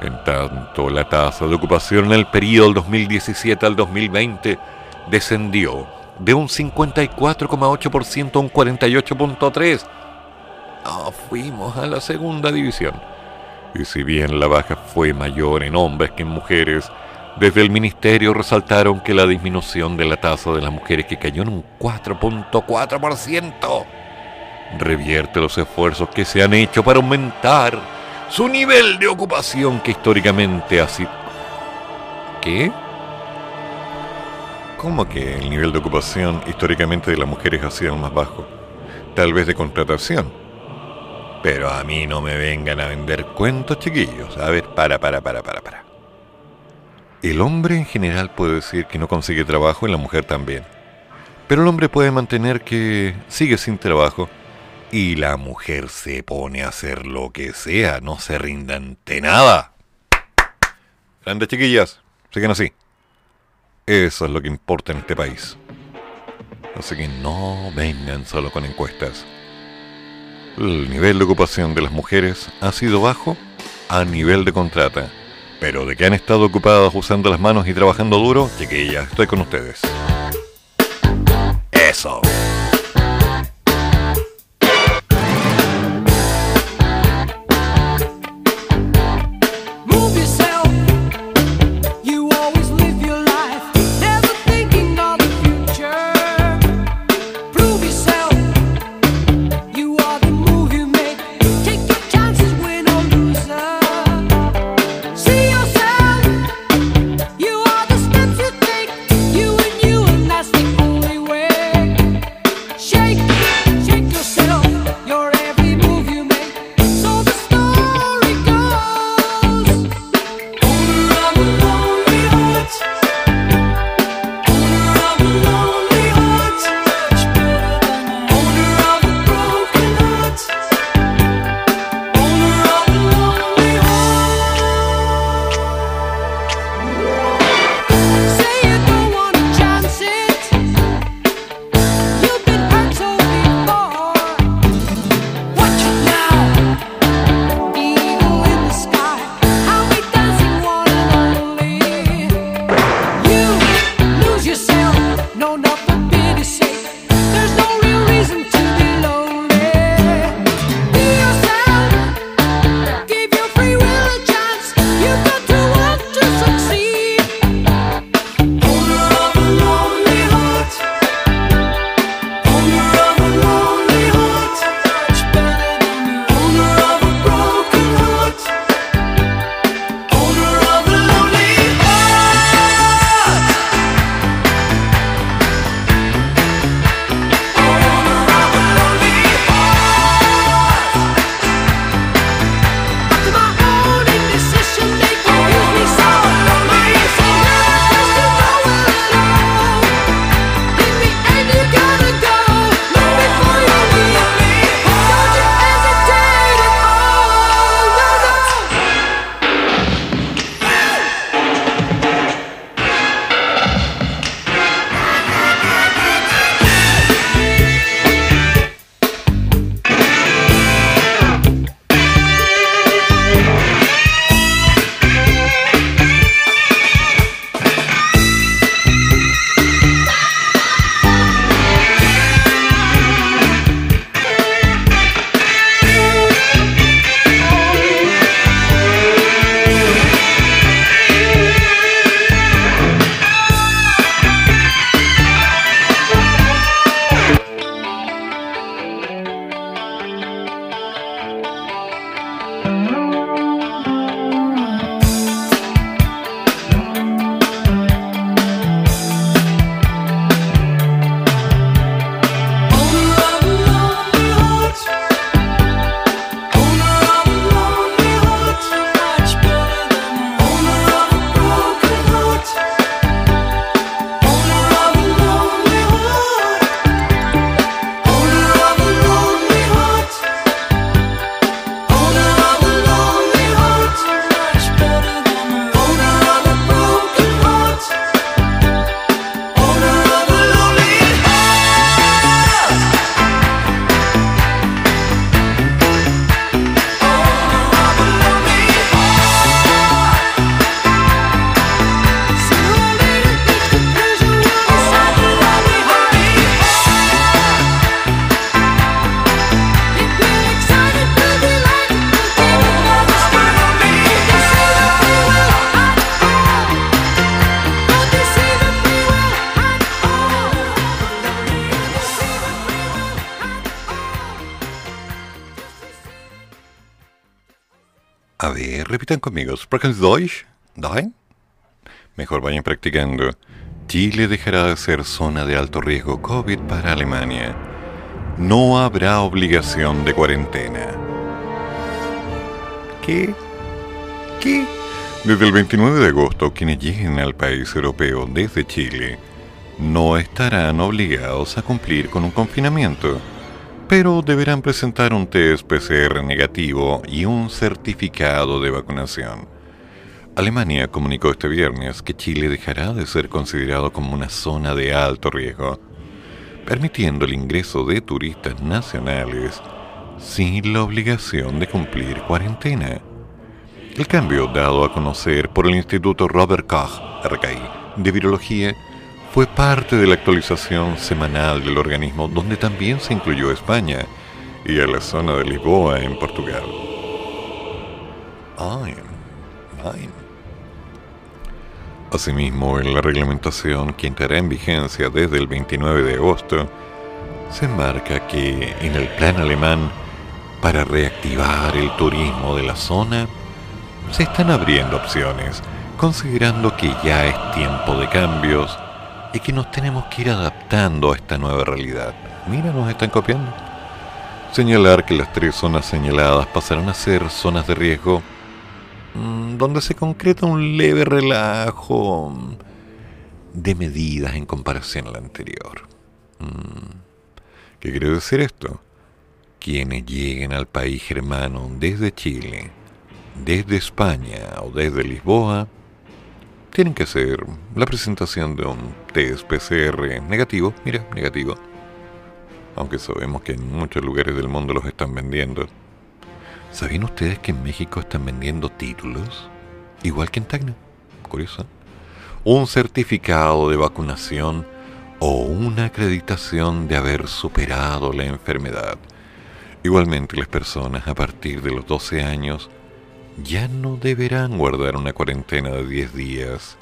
En tanto, la tasa de ocupación en el periodo del 2017 al 2020 descendió de un 54,8% a un 48,3%. No fuimos a la segunda división. Y si bien la baja fue mayor en hombres que en mujeres, desde el ministerio resaltaron que la disminución de la tasa de las mujeres que cayó en un 4.4% revierte los esfuerzos que se han hecho para aumentar su nivel de ocupación que históricamente ha sido... ¿Qué? ¿Cómo que el nivel de ocupación históricamente de las mujeres ha sido más bajo? Tal vez de contratación. Pero a mí no me vengan a vender cuentos, chiquillos. A ver, para, para, para, para, para. El hombre en general puede decir que no consigue trabajo y la mujer también. Pero el hombre puede mantener que sigue sin trabajo y la mujer se pone a hacer lo que sea, no se rinda ante nada. Grandes chiquillas, siguen así. Eso es lo que importa en este país. Así que no vengan solo con encuestas. El nivel de ocupación de las mujeres ha sido bajo a nivel de contrata pero de que han estado ocupadas usando las manos y trabajando duro, chiquillas, estoy con ustedes. Eso. grown. A ver, repitan conmigo. Sprechen Deutsch? ¿Nein? Mejor vayan practicando. Chile dejará de ser zona de alto riesgo COVID para Alemania. No habrá obligación de cuarentena. ¿Qué? ¿Qué? Desde el 29 de agosto, quienes lleguen al país europeo desde Chile no estarán obligados a cumplir con un confinamiento pero deberán presentar un test PCR negativo y un certificado de vacunación. Alemania comunicó este viernes que Chile dejará de ser considerado como una zona de alto riesgo, permitiendo el ingreso de turistas nacionales sin la obligación de cumplir cuarentena. El cambio dado a conocer por el Instituto Robert Koch, RKI, de Virología, fue parte de la actualización semanal del organismo donde también se incluyó España y a la zona de Lisboa en Portugal. Asimismo, en la reglamentación que entrará en vigencia desde el 29 de agosto, se marca que en el plan alemán, para reactivar el turismo de la zona, se están abriendo opciones, considerando que ya es tiempo de cambios y que nos tenemos que ir adaptando a esta nueva realidad. Mira, nos están copiando. Señalar que las tres zonas señaladas pasarán a ser zonas de riesgo mm, donde se concreta un leve relajo de medidas en comparación a la anterior. Mm, ¿Qué quiere decir esto? Quienes lleguen al país germano desde Chile, desde España o desde Lisboa, tienen que hacer la presentación de un test PCR negativo, mira, negativo. Aunque sabemos que en muchos lugares del mundo los están vendiendo. ¿Sabían ustedes que en México están vendiendo títulos? Igual que en Tacna. Curioso. Un certificado de vacunación o una acreditación de haber superado la enfermedad. Igualmente las personas a partir de los 12 años ya no deberán guardar una cuarentena de 10 días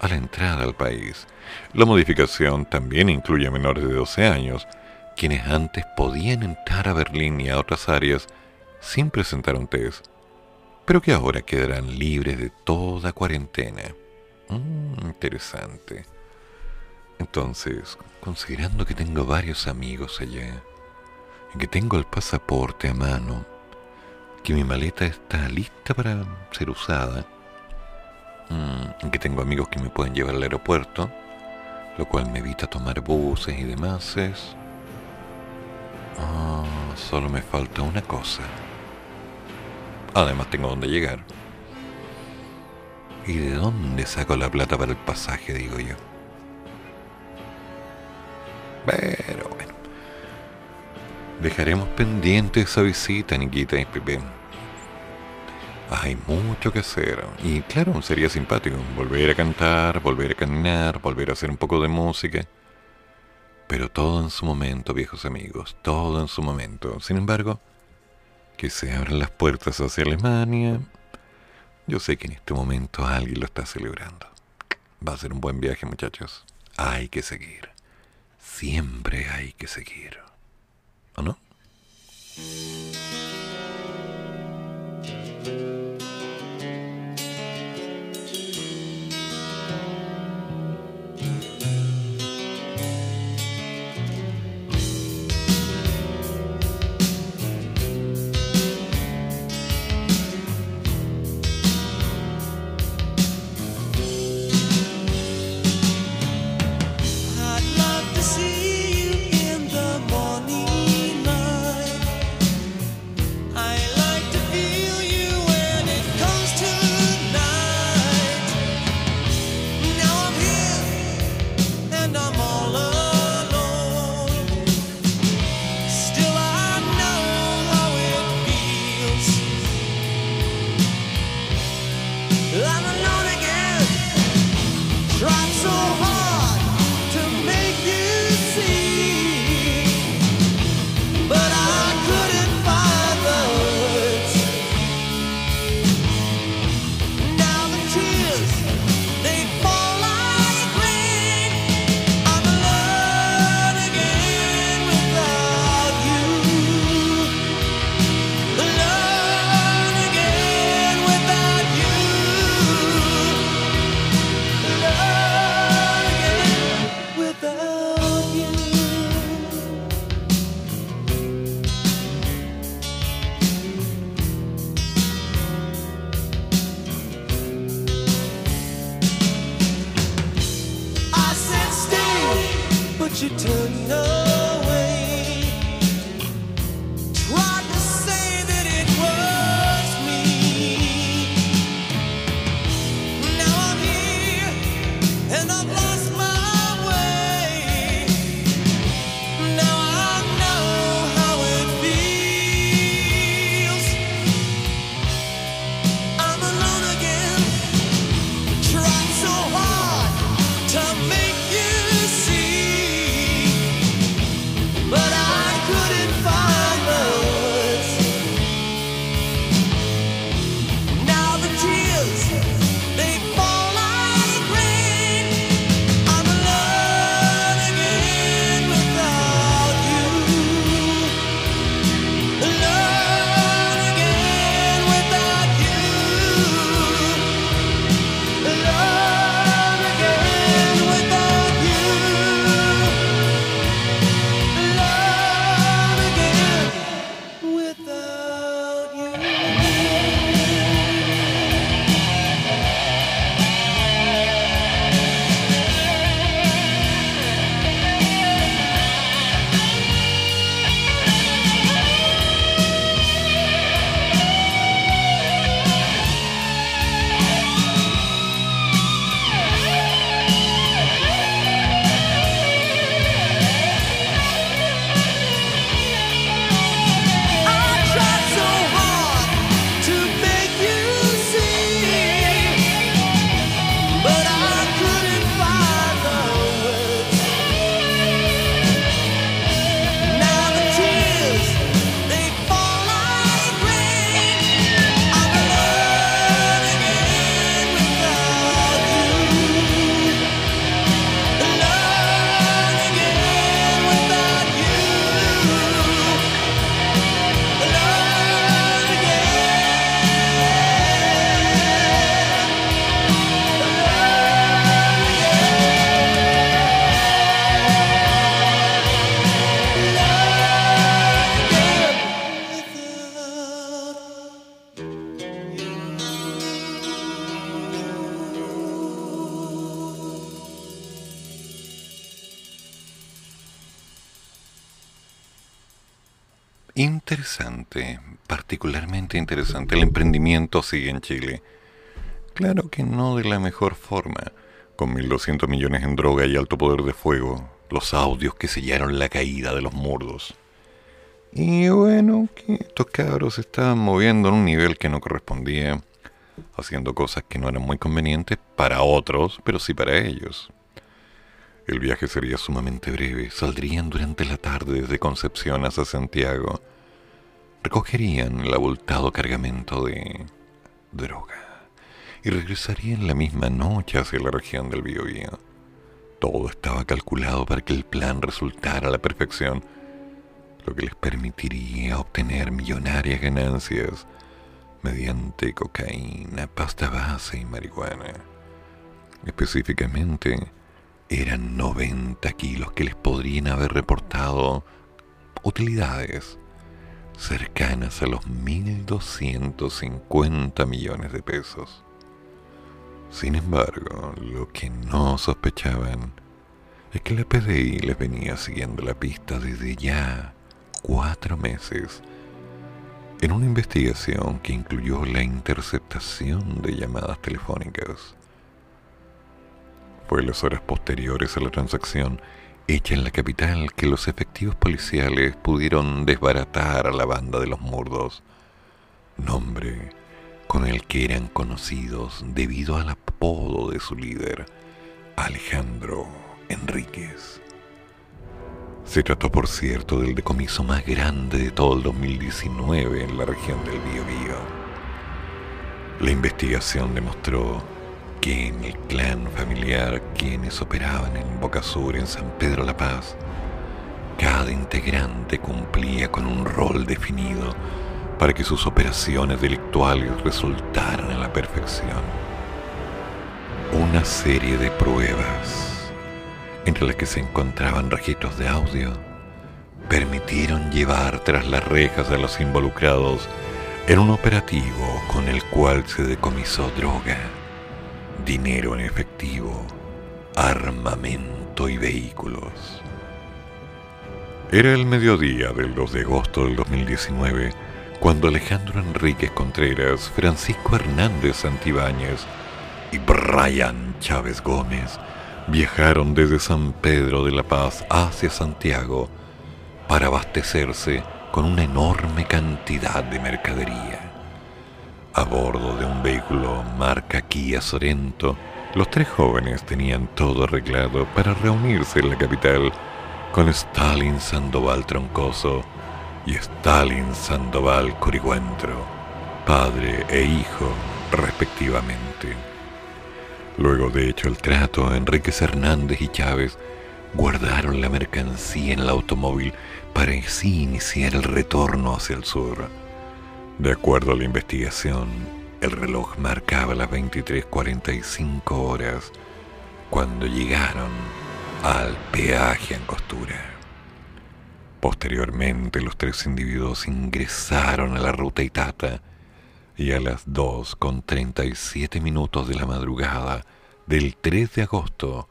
a la entrada al país. La modificación también incluye a menores de 12 años, quienes antes podían entrar a Berlín y a otras áreas sin presentar un test, pero que ahora quedarán libres de toda cuarentena. Mm, interesante. Entonces, considerando que tengo varios amigos allá, y que tengo el pasaporte a mano, que mi maleta está lista para ser usada, mm, que tengo amigos que me pueden llevar al aeropuerto, lo cual me evita tomar buses y demás. Es... Ah, solo me falta una cosa. Además tengo dónde llegar. ¿Y de dónde saco la plata para el pasaje, digo yo? Pero bueno. Dejaremos pendiente esa visita, Nikita y Pepe. Hay mucho que hacer. Y claro, sería simpático volver a cantar, volver a caminar, volver a hacer un poco de música. Pero todo en su momento, viejos amigos, todo en su momento. Sin embargo, que se abran las puertas hacia Alemania. Yo sé que en este momento alguien lo está celebrando. Va a ser un buen viaje, muchachos. Hay que seguir. Siempre hay que seguir. ¿O no? Interesante. El emprendimiento sigue en Chile. Claro que no de la mejor forma, con 1.200 millones en droga y alto poder de fuego, los audios que sellaron la caída de los murdos. Y bueno, que estos cabros estaban moviendo en un nivel que no correspondía, haciendo cosas que no eran muy convenientes para otros, pero sí para ellos. El viaje sería sumamente breve. Saldrían durante la tarde desde Concepción hasta Santiago. Recogerían el abultado cargamento de droga y regresarían la misma noche hacia la región del Biobío. Todo estaba calculado para que el plan resultara a la perfección, lo que les permitiría obtener millonarias ganancias mediante cocaína, pasta base y marihuana. Específicamente, eran 90 kilos que les podrían haber reportado utilidades cercanas a los 1.250 millones de pesos. Sin embargo, lo que no sospechaban es que la PDI les venía siguiendo la pista desde ya cuatro meses en una investigación que incluyó la interceptación de llamadas telefónicas fue las horas posteriores a la transacción hecha en la capital que los efectivos policiales pudieron desbaratar a la banda de los murdos, nombre con el que eran conocidos debido al apodo de su líder, Alejandro Enríquez. Se trató, por cierto, del decomiso más grande de todo el 2019 en la región del Biobío. La investigación demostró que en el clan familiar quienes operaban en Boca Sur, en San Pedro La Paz, cada integrante cumplía con un rol definido para que sus operaciones delictuales resultaran a la perfección. Una serie de pruebas, entre las que se encontraban registros de audio, permitieron llevar tras las rejas a los involucrados en un operativo con el cual se decomisó droga dinero en efectivo, armamento y vehículos. Era el mediodía del 2 de agosto del 2019 cuando Alejandro Enríquez Contreras, Francisco Hernández Santibáñez y Brian Chávez Gómez viajaron desde San Pedro de la Paz hacia Santiago para abastecerse con una enorme cantidad de mercadería. A bordo de un vehículo marca Kia Sorento, los tres jóvenes tenían todo arreglado para reunirse en la capital con Stalin Sandoval Troncoso y Stalin Sandoval Coriguentro, padre e hijo respectivamente. Luego de hecho el trato, Enríquez Hernández y Chávez guardaron la mercancía en el automóvil para así iniciar el retorno hacia el sur. De acuerdo a la investigación, el reloj marcaba las 23.45 horas cuando llegaron al peaje en costura. Posteriormente, los tres individuos ingresaron a la ruta Itata y a las 2 con 37 minutos de la madrugada del 3 de agosto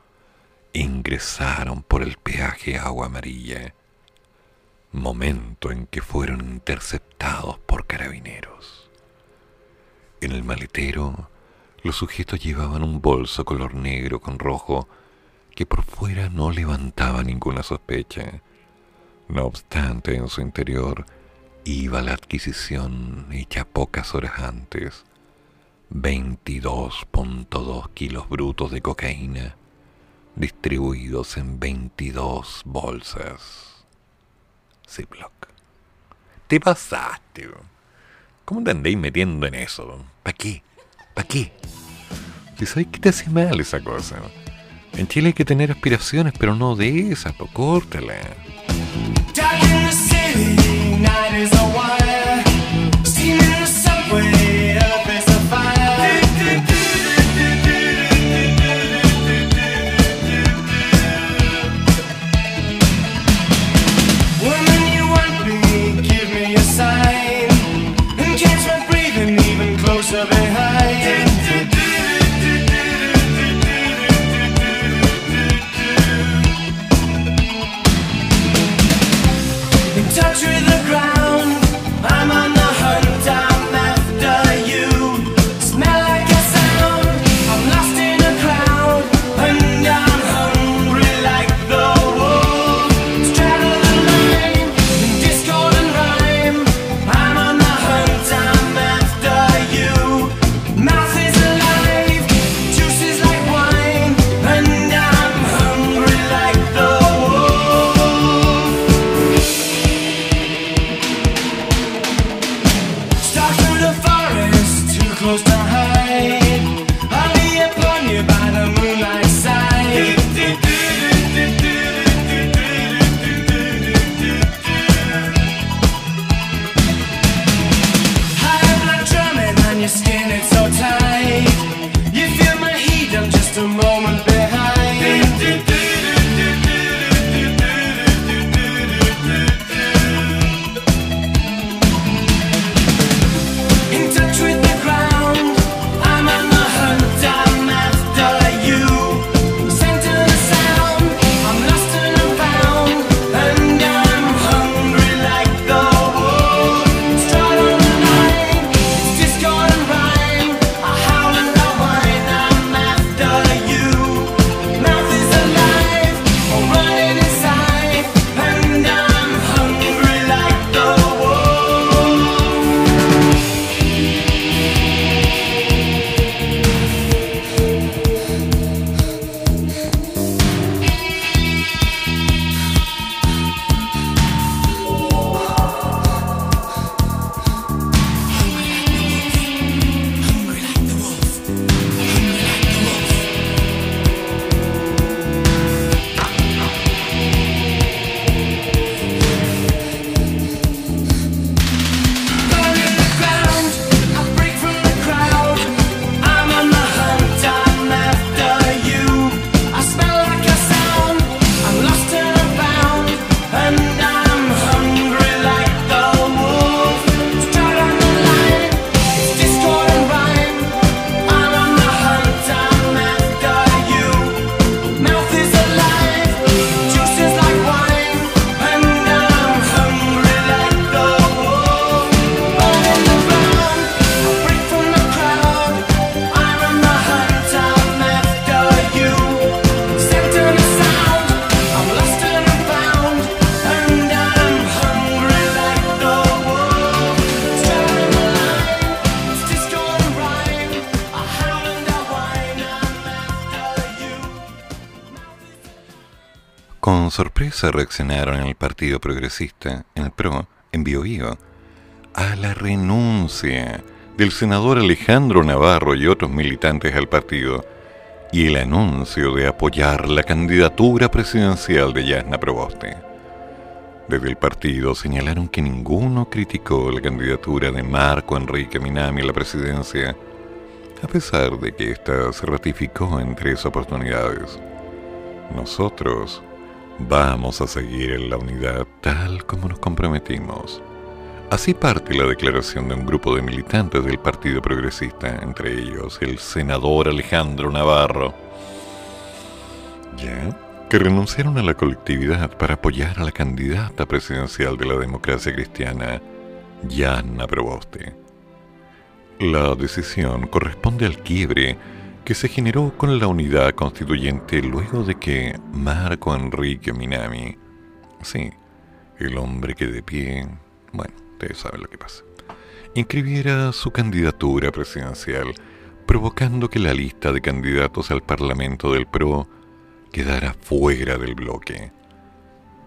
ingresaron por el peaje Agua Amarilla, momento en que fueron interceptados por carabineros. En el maletero, los sujetos llevaban un bolso color negro con rojo que por fuera no levantaba ninguna sospecha no obstante, en su interior iba la adquisición hecha pocas horas antes. 22.2 kilos brutos de cocaína distribuidos en 22 bolsas. Ziploc. Te pasaste. ¿Cómo te andéis metiendo en eso? ¿Para qué? ¿Para qué? Si sabes que te hace mal esa cosa. En Chile hay que tener aspiraciones, pero no de esas, pues. Reaccionaron en el Partido Progresista, en el PRO, en Biobío, a la renuncia del senador Alejandro Navarro y otros militantes al partido y el anuncio de apoyar la candidatura presidencial de Yasna Proboste. Desde el partido señalaron que ninguno criticó la candidatura de Marco Enrique Minami a la presidencia, a pesar de que ésta se ratificó en tres oportunidades. Nosotros vamos a seguir en la unidad tal como nos comprometimos. Así parte la declaración de un grupo de militantes del Partido Progresista, entre ellos el senador Alejandro Navarro. ¿Ya? que renunciaron a la colectividad para apoyar a la candidata presidencial de la democracia cristiana, Yana Proboste. La decisión corresponde al quiebre que se generó con la unidad constituyente luego de que Marco Enrique Minami, sí, el hombre que de pie, bueno, ustedes saben lo que pasa, inscribiera su candidatura presidencial, provocando que la lista de candidatos al Parlamento del PRO quedara fuera del bloque.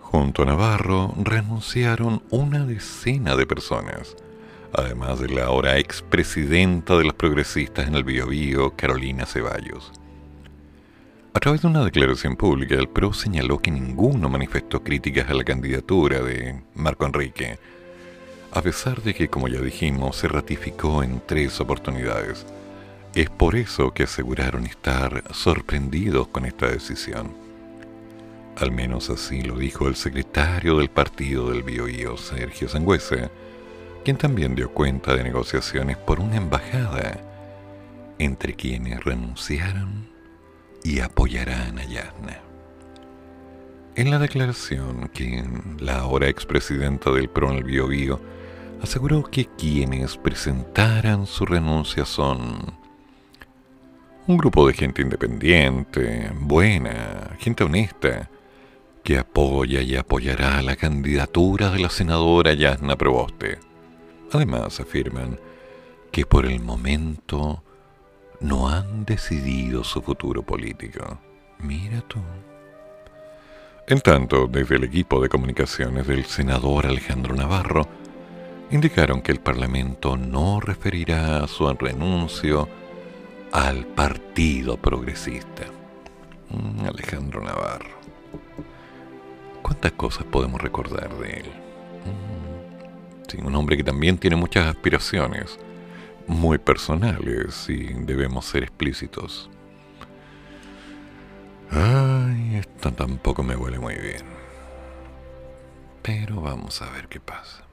Junto a Navarro renunciaron una decena de personas, además de la ahora expresidenta de los progresistas en el Biobío, Carolina Ceballos. A través de una declaración pública, el PRO señaló que ninguno manifestó críticas a la candidatura de Marco Enrique, a pesar de que, como ya dijimos, se ratificó en tres oportunidades es por eso que aseguraron estar sorprendidos con esta decisión. Al menos así lo dijo el secretario del partido del Bioío, Sergio Sangüesa, quien también dio cuenta de negociaciones por una embajada entre quienes renunciaron y apoyarán a Yasna. En la declaración que la ahora expresidenta del PRO en el Biobío aseguró que quienes presentaran su renuncia son un grupo de gente independiente, buena, gente honesta, que apoya y apoyará la candidatura de la senadora Yasna Proboste. Además afirman que por el momento no han decidido su futuro político. Mira tú. En tanto, desde el equipo de comunicaciones del senador Alejandro Navarro, indicaron que el Parlamento no referirá su renuncio al Partido Progresista. Mm, Alejandro Navarro. ¿Cuántas cosas podemos recordar de él? Un hombre que también tiene muchas aspiraciones, muy personales, y debemos ser explícitos. Ay, esto tampoco me huele muy bien. Pero vamos a ver qué pasa.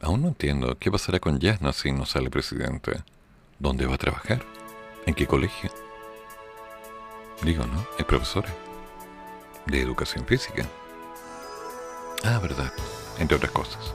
Aún no entiendo qué pasará con Yasna si no sale presidente. ¿Dónde va a trabajar? ¿En qué colegio? Digo, ¿no? Es profesora. De educación física. Ah, verdad. Entre otras cosas.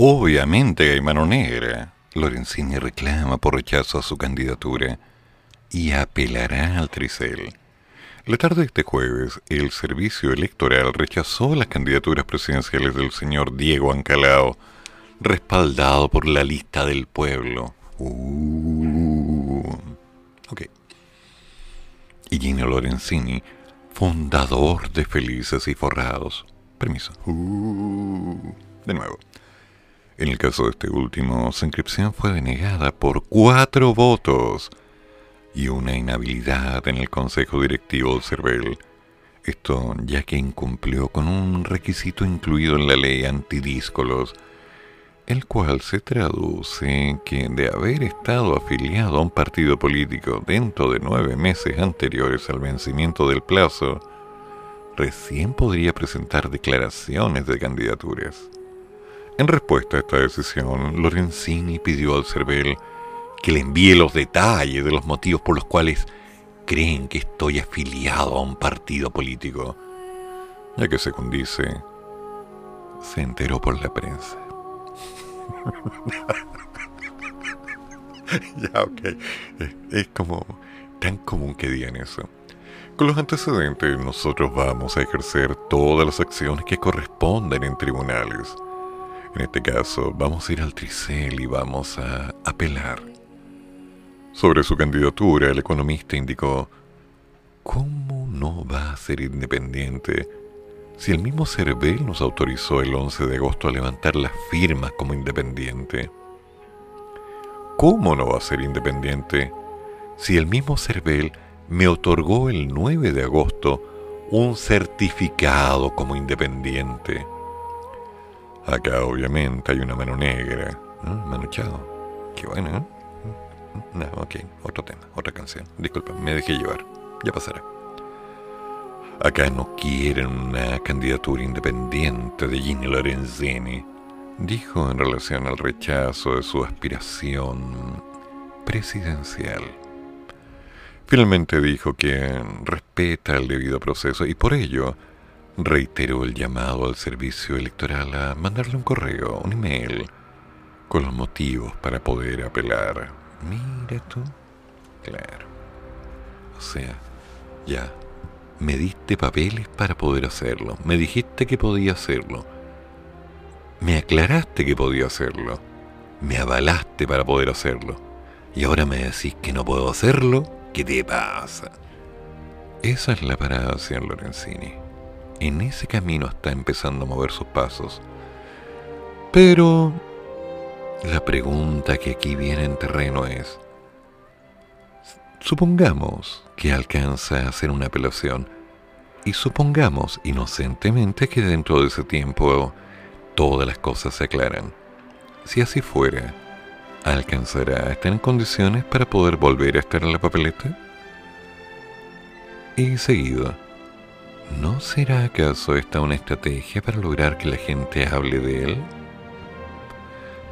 Obviamente hay mano negra. Lorenzini reclama por rechazo a su candidatura y apelará al Tricel. La tarde de este jueves, el servicio electoral rechazó las candidaturas presidenciales del señor Diego Ancalao, respaldado por la lista del pueblo. Uh, ok. Y Gino Lorenzini, fundador de Felices y Forrados. Permiso. Uh, de nuevo. En el caso de este último, su inscripción fue denegada por cuatro votos y una inhabilidad en el Consejo Directivo del CERVEL. Esto ya que incumplió con un requisito incluido en la ley antidíscolos, el cual se traduce en que de haber estado afiliado a un partido político dentro de nueve meses anteriores al vencimiento del plazo, recién podría presentar declaraciones de candidaturas. En respuesta a esta decisión, Lorenzini pidió al CERVEL que le envíe los detalles de los motivos por los cuales creen que estoy afiliado a un partido político, ya que según dice, se enteró por la prensa. [LAUGHS] ya, ok. Es, como tan común que digan eso. Con los antecedentes, nosotros vamos a ejercer todas las acciones que corresponden en tribunales. En este caso, vamos a ir al Tricel y vamos a apelar. Sobre su candidatura, el economista indicó, ¿cómo no va a ser independiente si el mismo CERVEL nos autorizó el 11 de agosto a levantar las firmas como independiente? ¿Cómo no va a ser independiente si el mismo CERVEL me otorgó el 9 de agosto un certificado como independiente? Acá obviamente hay una mano negra, ¿no? Manuchado. Qué bueno, ¿eh? No, ok, otro tema, otra canción. Disculpa, me dejé llevar. Ya pasará. Acá no quieren una candidatura independiente de Ginny Lorenzini, dijo en relación al rechazo de su aspiración presidencial. Finalmente dijo que respeta el debido proceso y por ello reiteró el llamado al servicio electoral a mandarle un correo, un email, con los motivos para poder apelar. Mira tú. Claro. O sea, ya. Me diste papeles para poder hacerlo. Me dijiste que podía hacerlo. Me aclaraste que podía hacerlo. Me avalaste para poder hacerlo. Y ahora me decís que no puedo hacerlo. ¿Qué te pasa? Esa es la parada, señor Lorenzini. En ese camino está empezando a mover sus pasos. Pero la pregunta que aquí viene en terreno es, supongamos que alcanza a hacer una apelación y supongamos inocentemente que dentro de ese tiempo todas las cosas se aclaran. Si así fuera, ¿alcanzará a estar en condiciones para poder volver a estar en la papeleta? Y seguido, ¿no será acaso esta una estrategia para lograr que la gente hable de él?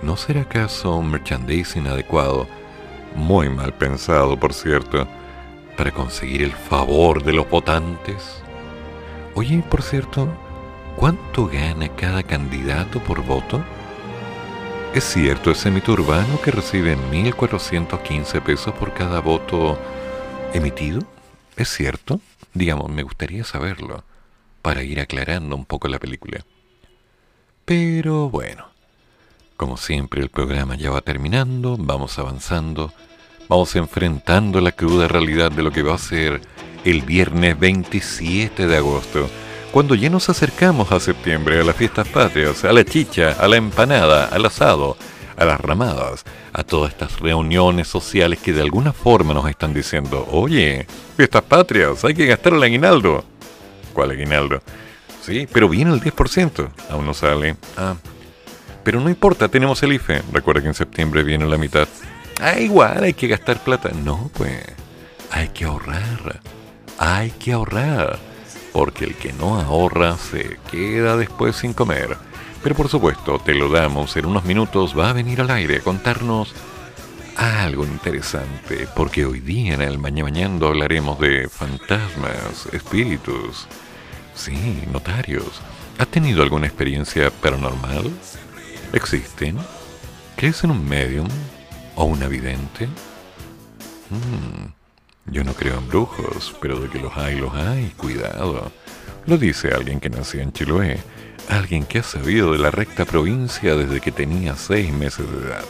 ¿No será acaso un merchandising adecuado, muy mal pensado por cierto, para conseguir el favor de los votantes? Oye, por cierto, ¿cuánto gana cada candidato por voto? ¿Es cierto ese mito urbano que recibe 1.415 pesos por cada voto emitido? ¿Es cierto? Digamos, me gustaría saberlo, para ir aclarando un poco la película. Pero bueno, como siempre, el programa ya va terminando, vamos avanzando, vamos enfrentando la cruda realidad de lo que va a ser el viernes 27 de agosto, cuando ya nos acercamos a septiembre, a las fiestas patrias, a la chicha, a la empanada, al asado, a las ramadas, a todas estas reuniones sociales que de alguna forma nos están diciendo, oye, fiestas patrias, hay que gastar el aguinaldo. ¿Cuál aguinaldo? Sí, pero viene el 10%, aún no sale. Ah, pero no importa, tenemos el IFE. Recuerda que en septiembre viene la mitad. Ah, igual, hay que gastar plata. No, pues, hay que ahorrar. Hay que ahorrar. Porque el que no ahorra se queda después sin comer. Pero por supuesto, te lo damos. En unos minutos va a venir al aire a contarnos algo interesante. Porque hoy día en el Mañana hablaremos de fantasmas, espíritus. Sí, notarios. ¿Has tenido alguna experiencia paranormal? ¿Existen? ¿Crees en un medium o una vidente? Mm, yo no creo en brujos, pero de que los hay, los hay. Cuidado. Lo dice alguien que nació en Chiloé, alguien que ha sabido de la recta provincia desde que tenía seis meses de edad.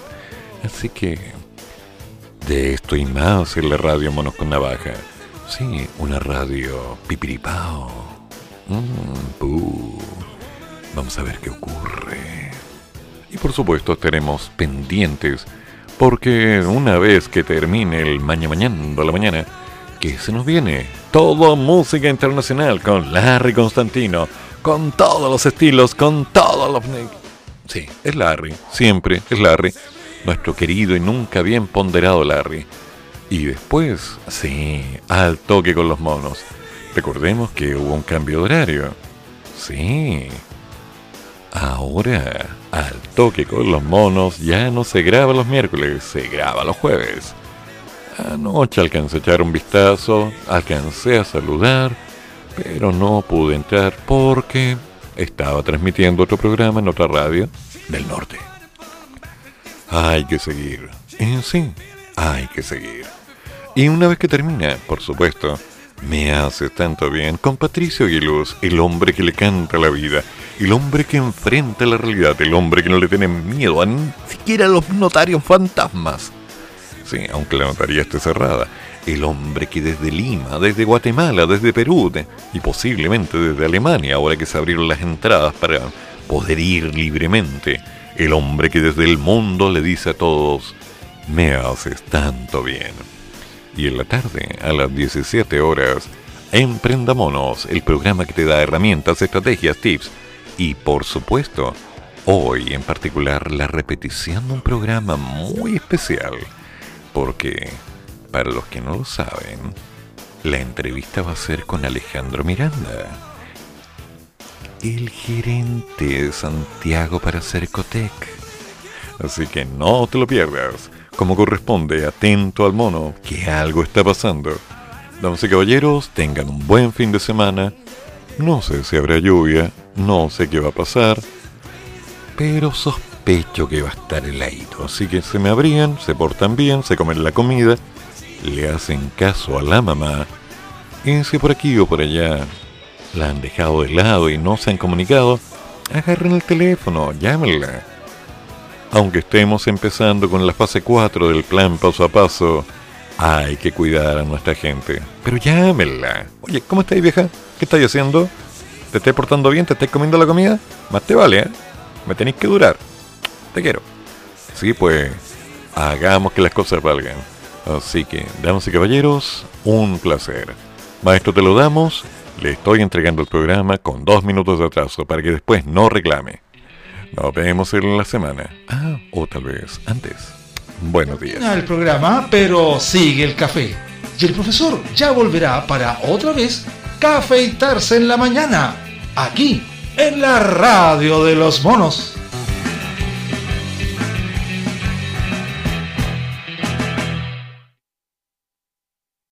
Así que, de esto y más en la radio Monos con Navaja. Sí, una radio pipiripao. Mm, Vamos a ver qué ocurre. Y por supuesto estaremos pendientes porque una vez que termine el mañana mañana la mañana, que se nos viene todo música internacional con Larry Constantino, con todos los estilos, con todos los... Sí, es Larry, siempre es Larry, nuestro querido y nunca bien ponderado Larry. Y después, sí, al toque con los monos. Recordemos que hubo un cambio de horario. Sí. Ahora, al toque con los monos, ya no se graba los miércoles, se graba los jueves. Anoche alcancé a echar un vistazo, alcancé a saludar, pero no pude entrar porque estaba transmitiendo otro programa en otra radio del norte. Hay que seguir. En sí, hay que seguir. Y una vez que termina, por supuesto, me hace tanto bien con Patricio Aguiluz, el hombre que le canta la vida, el hombre que enfrenta la realidad, el hombre que no le tiene miedo a ni siquiera a los notarios fantasmas. Sí, aunque la notaría esté cerrada. El hombre que desde Lima, desde Guatemala, desde Perú y posiblemente desde Alemania, ahora que se abrieron las entradas para poder ir libremente. El hombre que desde el mundo le dice a todos, me haces tanto bien. Y en la tarde, a las 17 horas, Emprendamonos, el programa que te da herramientas, estrategias, tips y por supuesto, hoy en particular la repetición de un programa muy especial porque, para los que no lo saben, la entrevista va a ser con Alejandro Miranda, el gerente de Santiago para Cercotec. Así que no te lo pierdas. Como corresponde, atento al mono, que algo está pasando. Damas y caballeros, tengan un buen fin de semana. No sé si habrá lluvia, no sé qué va a pasar, pero sospecho pecho que va a estar heladito. Así que se me abrían, se portan bien, se comen la comida, le hacen caso a la mamá. Si por aquí o por allá la han dejado de lado y no se han comunicado, agarren el teléfono, llámenla. Aunque estemos empezando con la fase 4 del plan paso a paso, hay que cuidar a nuestra gente. Pero llámenla. Oye, ¿cómo estáis vieja? ¿Qué estáis haciendo? ¿Te estáis portando bien? ¿Te estáis comiendo la comida? Más te vale, ¿eh? Me tenéis que durar te quiero. Sí, pues hagamos que las cosas valgan. Así que, damas y caballeros, un placer. Maestro, te lo damos. Le estoy entregando el programa con dos minutos de atraso para que después no reclame. Nos vemos en la semana. Ah, o tal vez antes. Buenos días. El programa, pero sigue el café. Y el profesor ya volverá para otra vez cafeitarse en la mañana. Aquí, en la radio de los monos.